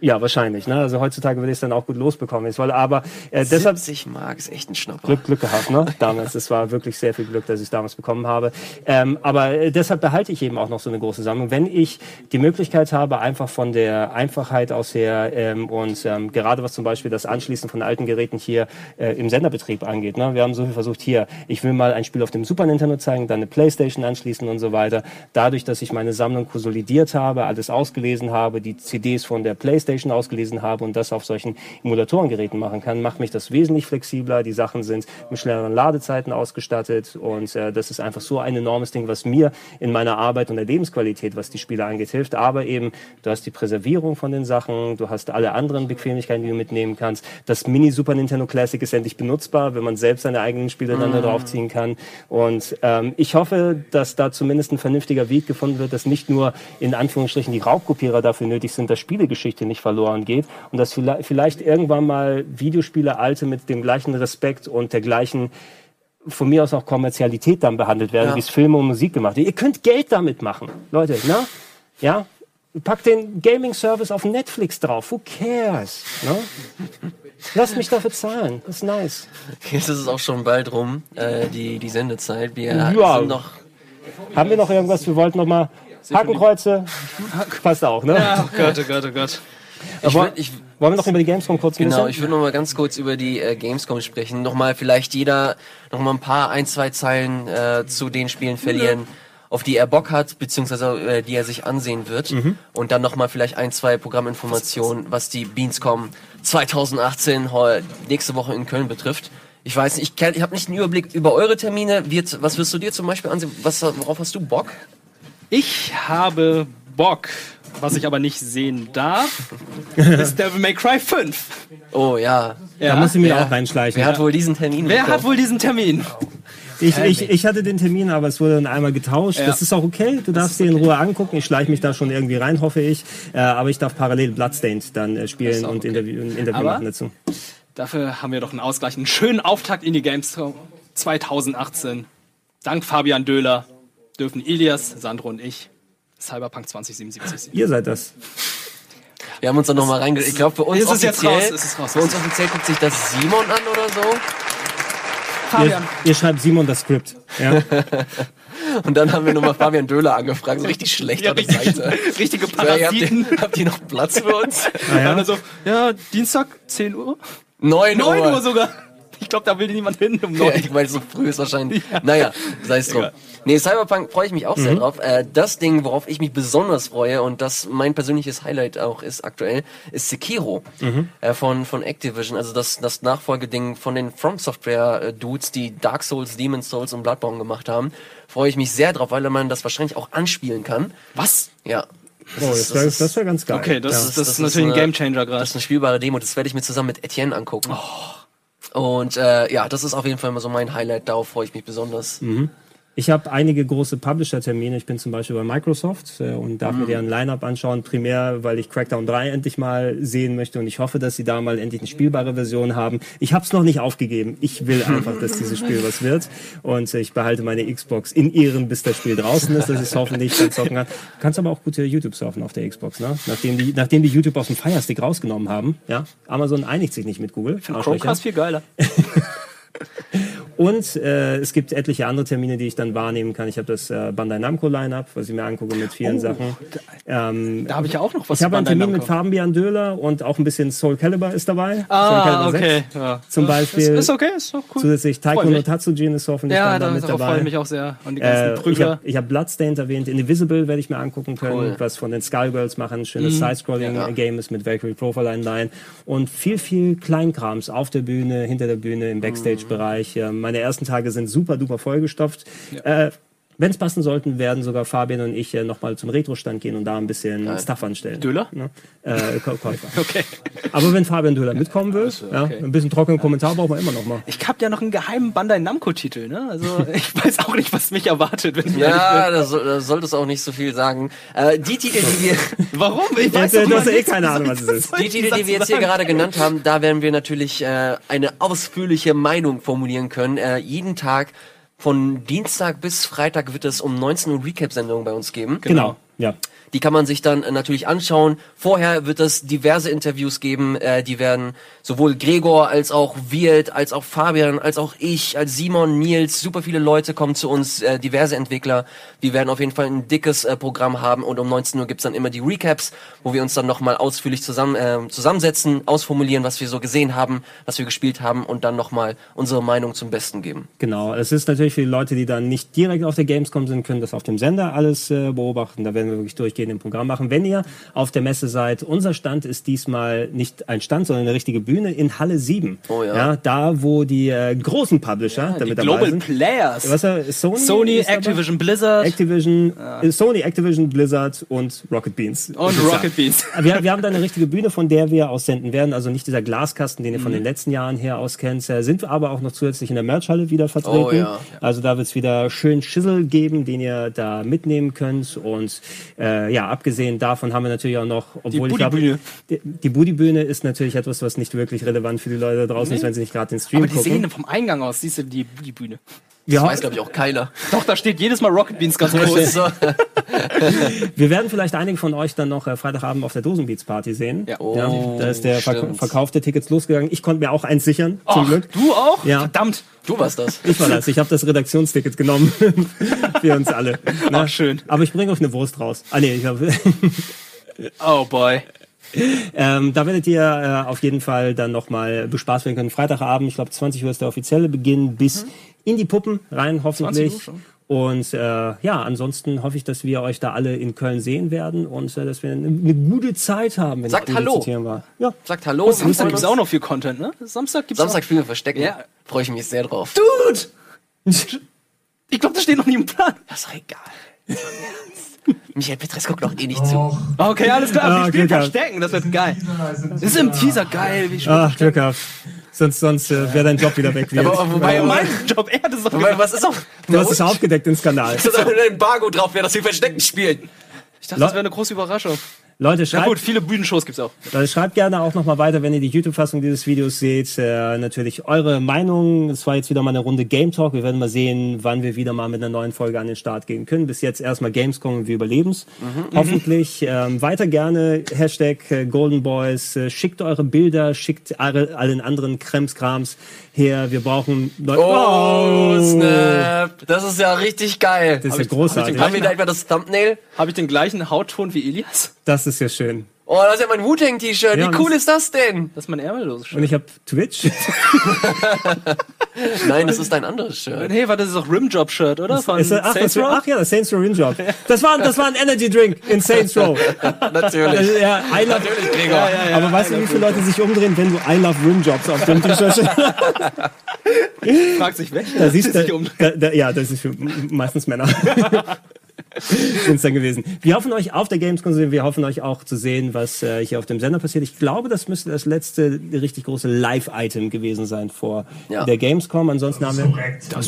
S1: Ja, wahrscheinlich. Ne? Also heutzutage würde ich es dann auch gut losbekommen. Ich wollte, aber äh, deshalb
S2: 70 Mark ist echt ein Schnapper.
S1: Glück, Glück gehabt, ne? Damals. Es war wirklich sehr viel Glück, dass ich es damals bekommen habe. Ähm, aber äh, deshalb behalte ich eben auch noch so eine große Sammlung. Wenn ich die Möglichkeit habe, einfach von der Einfachheit aus her ähm, und ähm, gerade was zum Beispiel das Anschließen von alten Geräten hier äh, im Senderbetrieb angeht. Ne? Wir haben so viel versucht hier. Ich will mal ein Spiel auf dem Super Nintendo zeigen, dann eine Playstation anschließen und so weiter. Dadurch, dass ich meine Sammlung konsolidiert habe, alles ausgelesen habe, die CDs von der Playstation ausgelesen habe und das auf solchen Emulatorengeräten machen kann, macht mich das wesentlich flexibler. Die Sachen sind mit schnelleren Ladezeiten ausgestattet und äh, das ist einfach so ein enormes Ding, was mir in meiner Arbeit und der Lebensqualität, was die Spiele angeht, hilft. Aber eben, du hast die Präservierung von den Sachen, du hast alle anderen Bequemlichkeiten, die du mitnehmen kannst. Das Mini Super Nintendo Classic ist endlich benutzbar, wenn man selbst seine eigenen Spiele dann da draufziehen kann. Und ähm, ich hoffe, dass da zumindest ein vernünftiger Weg gefunden wird, dass nicht nur in Anführungsstrichen die Raubkopierer dafür nötig sind, dass Spielegeschichte nicht verloren geht und dass vielleicht, vielleicht irgendwann mal Videospiele alte mit dem gleichen Respekt und der gleichen von mir aus auch Kommerzialität dann behandelt werden,
S2: Ja.
S1: wie es Filme und Musik gemacht wird. Ihr könnt Geld damit machen, Leute, ne? Ja? Packt den Gaming-Service auf Netflix drauf. Who cares? Ne? Lasst mich dafür zahlen. Das ist nice.
S2: Jetzt ist es auch schon bald rum, äh, die, die Sendezeit. Wir
S1: Ja.
S2: sind noch.
S1: Haben wir noch irgendwas? Wir wollten noch mal Hakenkreuze. Passt auch, ne?
S3: Oh Gott, oh Gott, oh Gott.
S2: Ich würd, ich,
S1: Wollen wir noch über die Gamescom kurz
S2: genau, ich würde noch mal ganz kurz über die äh, Gamescom sprechen. Nochmal vielleicht jeder noch mal ein paar, ein, zwei Zeilen äh, zu den Spielen verlieren, auf die er Bock hat, beziehungsweise äh, die er sich ansehen wird. Und dann noch mal vielleicht ein, zwei Programminformationen, was die Beanscom 2018 heu- nächste Woche in Köln betrifft. Ich weiß nicht, ich, kenn- ich habe nicht einen Überblick über eure Termine. Wird, was wirst du dir zum Beispiel ansehen? Was, worauf hast du Bock?
S3: Ich habe Bock, was ich aber nicht sehen darf, ist Devil May Cry 5.
S2: Oh ja.
S1: Da muss ich mir auch reinschleichen.
S2: Wer hat wohl diesen Termin
S3: Wer hat wohl diesen Termin?
S1: Ich, ich, ich hatte den Termin, aber es wurde dann einmal getauscht.
S3: Ja.
S1: Das ist auch okay. Du darfst dir in Ruhe angucken. Ich schleiche mich da schon irgendwie rein, hoffe ich. Äh, aber ich darf parallel Bloodstained dann äh, spielen und
S3: okay.
S1: Interview, ein Interview
S3: Aber-
S1: machen dazu.
S3: Dafür haben wir doch einen Ausgleich, einen schönen Auftakt in die Gamescom 2018. Dank Fabian Döhler dürfen Elias, Sandro und ich Cyberpunk 2077 sehen.
S1: Ihr seid das.
S2: Wir haben uns dann nochmal reinge... Ich glaube, für uns
S3: Ist es jetzt
S2: offiziell,
S3: raus? Ist es raus?
S2: für uns offiziell guckt sich das Simon an oder so.
S1: Ihr,
S3: Fabian,
S1: ihr schreibt Simon das Skript. Ja?
S2: Und dann haben wir nochmal Fabian Döhler angefragt, so richtig schlecht
S3: ja,
S2: an der
S3: richtig,
S2: Seite.
S3: richtige
S2: So, ey, habt,
S3: Parasiten.
S2: ihr, habt ihr noch Platz für uns?
S1: Ah, ja?
S3: So, ja, Dienstag, 10 Uhr?
S2: 9
S3: 9 Uhr sogar. Ich glaube, da will niemand hin um 9
S2: Ja, ich meine, so früh ist wahrscheinlich. Naja, sei es drum. Nee, Cyberpunk freue ich mich auch sehr
S1: Mhm.
S2: drauf. Äh, das Ding, worauf ich mich besonders freue und das mein persönliches Highlight auch ist aktuell, ist Sekiro
S1: Mhm.
S2: äh, von, von Activision. Also das, das Nachfolgeding von den From Software äh, Dudes, die Dark Souls, Demon's Souls und Bloodborne gemacht haben. Freue ich mich sehr drauf, weil man das wahrscheinlich auch anspielen kann.
S3: Was?
S2: Ja.
S1: Oh, das wäre das wär ganz geil.
S3: Okay, das,
S1: ja.
S3: ist, das,
S2: das
S3: ist natürlich ein Gamechanger gerade.
S2: Das ist eine spielbare Demo, das werde ich mir zusammen mit Etienne angucken.
S1: Oh.
S2: Und äh, ja, das ist auf jeden Fall mal so mein Highlight, darauf freue ich mich besonders.
S1: Mhm. Ich habe einige große Publisher-Termine. Ich bin zum Beispiel bei Microsoft äh, und darf mir
S2: Mhm.
S1: deren Line-Up anschauen, primär, weil ich Crackdown 3 endlich mal sehen möchte und ich hoffe, dass sie da mal endlich eine spielbare Version haben. Ich habe es noch nicht aufgegeben. Ich will einfach, dass dieses Spiel was wird und äh, ich behalte meine Xbox in Ehren, bis das Spiel draußen ist, dass ich es hoffentlich dann zocken kann. Du kannst aber auch gute YouTube surfen auf der Xbox, ne? Nachdem die, nachdem die YouTube aus dem Fire Stick rausgenommen haben, ja? Amazon einigt sich nicht mit Google. Arschlöcher.
S3: Chromecast viel geiler.
S1: Und äh, es gibt etliche andere Termine, die ich dann wahrnehmen kann. Ich habe das äh, Bandai Namco Line-Up, was ich mir angucke mit vielen
S3: Oh,
S1: Sachen. Ähm,
S3: Da habe ich ja auch noch was
S1: ich habe einen Termin mit. Fabian Döhler und auch ein bisschen Soul Calibur ist dabei. Soul
S3: Ah, okay.
S1: 6.
S3: Ja.
S1: Zum Beispiel
S3: Ist, ist okay, ist doch cool.
S1: Zusätzlich Taiko no. Tatsujin ist hoffentlich
S3: Ja,
S1: dann da
S3: da,
S1: mit dabei.
S3: freue ich mich auch sehr. Und die ganzen
S1: Äh, ich
S3: Prügler.
S1: habe ich hab Bloodstained erwähnt, Indivisible werde ich mir angucken können,
S2: Cool.
S1: was von den Skullgirls machen, schönes
S3: Mhm.
S1: Side-Scrolling-Game ist mit Valkyrie Profile Line und viel, viel Kleinkrams auf der Bühne, hinter der Bühne, im Backstage-Bereich. Ja, meine ersten Tage sind super duper vollgestopft. Äh, wenn es passen sollten, werden sogar Fabian und ich äh, nochmal zum Retro-Stand gehen und da ein bisschen Stuff anstellen.
S3: Döhler?
S1: Ne? Äh, Kä- Käufer.
S3: Okay.
S1: Aber wenn Fabian Döhler mitkommen will, ja,
S3: okay.
S1: ein bisschen trockenen Kommentar brauchen wir immer noch mal.
S3: Ich habe ja noch einen geheimen Bandai Namco-Titel, ne? Also ich weiß auch nicht, was mich erwartet, wenn
S2: Ja, da, soll, da solltest du auch nicht so viel sagen. Äh, die Titel, die wir.
S3: Warum? Ich weiß
S1: du
S3: doch
S1: hast ja eh keine Ahnung, was es ist.
S2: die Titel, die wir jetzt hier gerade genannt haben, da werden wir natürlich äh, eine ausführliche Meinung formulieren können. Äh, jeden Tag von Dienstag bis Freitag wird es um 19 Uhr Recap-Sendungen bei uns geben.
S1: Genau, ja.
S2: Die kann man sich dann äh, natürlich anschauen. Vorher wird es diverse Interviews geben. Äh, die werden sowohl Gregor als auch Wirt, als auch Fabian, als auch ich, als Simon, Nils, super viele Leute kommen zu uns, äh, diverse Entwickler. Wir werden auf jeden Fall ein dickes äh, Programm haben und um 19 Uhr gibt's dann immer die Recaps, wo wir uns dann nochmal ausführlich zusammen, äh, zusammensetzen, ausformulieren, was wir so gesehen haben, was wir gespielt haben und dann nochmal unsere Meinung zum Besten geben.
S1: Genau, es ist natürlich für die Leute, die dann nicht direkt auf der Gamescom sind, können das auf dem Sender alles äh, beobachten. Da werden wir wirklich durchgehend im Programm machen. Wenn ihr auf der Messe seid, unser Stand ist diesmal nicht ein Stand, sondern eine richtige Bühne in Halle 7.
S2: Oh ja.
S1: da, wo die äh, großen Publisher
S3: Die
S1: damit dabei
S3: Global
S1: sind.
S3: Players.
S1: Was, äh, Sony,
S3: Sony,
S1: ist dabei?
S3: Activision, Blizzard
S1: Activision, äh, Sony, Activision, Blizzard und Rocket Beans.
S3: und
S1: ja-
S3: Rocket Beans.
S1: wir, wir haben da eine richtige Bühne, von der wir aussenden werden. Also nicht dieser Glaskasten, den ihr
S3: Mhm.
S1: von den letzten Jahren her aus kennt. Äh, Sind wir aber auch noch zusätzlich in der Merchhalle wieder vertreten.
S2: Oh, ja.
S1: Also da wird es wieder schön Schissel geben, den ihr da mitnehmen könnt. Und äh, ja, abgesehen davon haben wir natürlich auch noch, obwohl ich glaube,
S3: Buddy-Bühne.
S1: die, die Buddy-Bühne ist natürlich etwas, was nicht wirklich relevant für die Leute da draußen ist, wenn sie nicht gerade den Stream
S3: Aber die
S1: gucken.
S3: sehen vom Eingang aus, siehst du die, die Bühne.
S1: wir,
S2: Das weiß, glaube ich, auch keiner.
S3: Doch, da steht jedes Mal Rocket Beans ganz groß.
S1: Wir werden vielleicht einige von euch dann noch äh, Freitagabend auf der Dosenbeats Party sehen.
S3: Ja.
S2: Oh,
S1: da ist der Verk. Verkauf der Tickets losgegangen. Ich konnte mir auch eins sichern, zum
S3: Ach,
S1: Glück.
S3: du auch?
S1: Ja.
S3: Verdammt.
S2: Du warst das.
S1: Ich war das. Ich habe das Redaktionsticket genommen für uns alle. Ne?
S3: Ach, schön.
S1: Aber ich bringe euch eine Wurst raus. Ah nee, ich hab,
S3: Oh boy.
S1: ähm, da werdet ihr äh, auf jeden Fall dann nochmal bespaßt werden können. Freitagabend, ich glaube 20 Uhr ist der offizielle Beginn, bis in die Puppen rein
S3: 20
S1: hoffentlich.
S3: Uhr schon.
S1: Und äh, ja, ansonsten hoffe ich, dass wir euch da alle in Köln sehen werden und äh, dass wir eine, eine gute Zeit haben, wenn
S2: Sagt Hallo.
S1: war. Ja.
S2: Sagt Hallo. wir
S3: Samstag gibt's
S2: uns.
S3: auch noch viel Content, ne? Samstag gibt's
S2: Samstag
S3: auch.
S2: spielen wir Verstecken.
S3: Ja.
S2: Freue ich mich sehr drauf.
S3: Dude! Ich glaube, das steht noch nie im Plan.
S2: Das ist doch egal. Michael Petres guckt doch eh nicht zu.
S3: Okay, alles klar.
S1: Ah,
S3: wir spielen
S1: Glück gehabt.
S3: Verstecken, das wird geil. Das ist im Teaser geil. Wie
S1: Ach, Glück gehabt. Sonst, sonst äh, wäre dein Job wieder weg. Wie
S2: Aber wobei,
S3: Mein Job, er hat es doch
S2: wobei, was ist auch...
S1: du hast es aufgedeckt ins Kanal.
S2: Das ist auch ein Embargo drauf, wer das hier Verstecken spielt.
S3: Ich dachte, das wäre eine große Überraschung.
S1: Leute,
S3: Na
S1: schreibt,
S3: gut, viele Bühnenshows gibt's auch.
S1: Leute, schreibt gerne auch nochmal weiter, wenn ihr die YouTube-Fassung dieses Videos seht. Äh, natürlich eure Meinung. Es war jetzt wieder mal eine Runde Game Talk. Wir werden mal sehen, wann wir wieder mal mit einer neuen Folge an den Start gehen können. Bis jetzt erstmal Gamescom und wir überleben's. Hoffentlich. Ähm, weiter gerne. Hashtag äh, Golden Boys. Äh, schickt eure Bilder, schickt alle, allen anderen Kremskrams her. Wir brauchen Leute.
S2: Oh, Snap. Das ist ja richtig geil.
S1: Das ist ja großartig.
S2: Haben wir da etwa das Thumbnail?
S3: Habe ich den gleichen Hautton wie Elias?
S1: Das ist ja schön.
S2: Oh, das ist ja mein Wu-Tang-T-Shirt.
S1: Ja,
S2: Wie cool ist das denn?
S3: Das ist mein ärmelloses
S1: Und ich habe Twitch.
S2: Nein, das ist ein anderes Shirt.
S3: Nee, warte, das ist auch Rimjob-Shirt, oder? Von
S1: Ist, das- ach,
S3: Saints Row?
S1: ach ja, das Saints Row Rim Job. Das war, das war ein Energy Drink in Saints Row.
S2: Natürlich.
S1: Ja, I love,
S2: Natürlich, Gregor.
S1: aber weißt du, wie viele Leute sich umdrehen, wenn du I love Rim Jobs auf dem T-Shirt
S3: Fragt sich welche.
S1: Da siehst
S3: sich
S1: du, da, da, ja, das ist für meistens Männer. Sind's dann gewesen. Wir hoffen euch auf der Gamescom zu sehen. Wir hoffen euch auch zu sehen, was äh, hier auf dem Sender passiert. Ich glaube, das müsste das letzte richtig große Live-Item gewesen sein vor
S2: Ja.
S1: der Gamescom. Ansonsten haben wir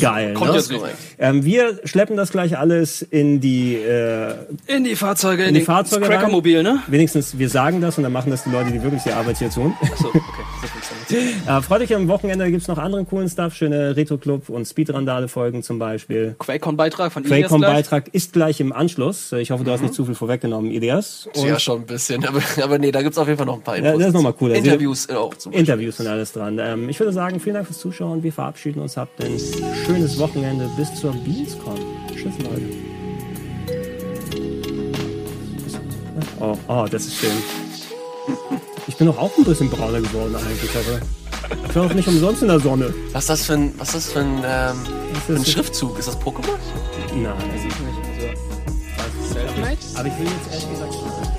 S1: geil.
S3: Kommt
S1: ne?
S3: jetzt.
S1: Ähm, wir schleppen das gleich alles in die äh,
S3: In die Fahrzeuge, in,
S1: in die
S3: den-
S1: Fahrzeuge
S3: das
S1: rein.
S3: Crackermobil, ne?
S1: Wenigstens wir sagen das und dann machen das die Leute, die wirklich die Arbeit hier tun.
S3: So, okay.
S1: Äh, freut euch am Wochenende, da gibt's noch anderen coolen Stuff, schöne Retro-Club und Speedrandale-Folgen zum Beispiel.
S3: Quakecon-Beitrag von gleich.
S1: Quakecon-Beitrag ist gleich im Anschluss. Ich hoffe, du hast nicht zu viel vorweggenommen, Ilias. Und
S2: Ja, schon ein bisschen. Aber, aber nee, da gibt's auf jeden Fall noch ein paar
S1: Ja, das ist noch mal cooler.
S2: Interviews äh, auch zum Beispiel.
S1: Interviews und alles dran. Ähm, ich würde sagen, vielen Dank fürs Zuschauen. Wir verabschieden uns. Habt ein schönes Wochenende. Bis zur Beanscon. Tschüss, Leute. Oh, oh, das ist schön bin doch auch ein bisschen brauner geworden eigentlich, aber ich war auch nicht umsonst in der Sonne.
S2: Was ist das für ein, was ist das für ein, ähm, ist ein Schriftzug? Ist das Pokémon?
S1: Nein, weiß ich nicht. Also, aber ich will jetzt ehrlich gesagt. Nicht.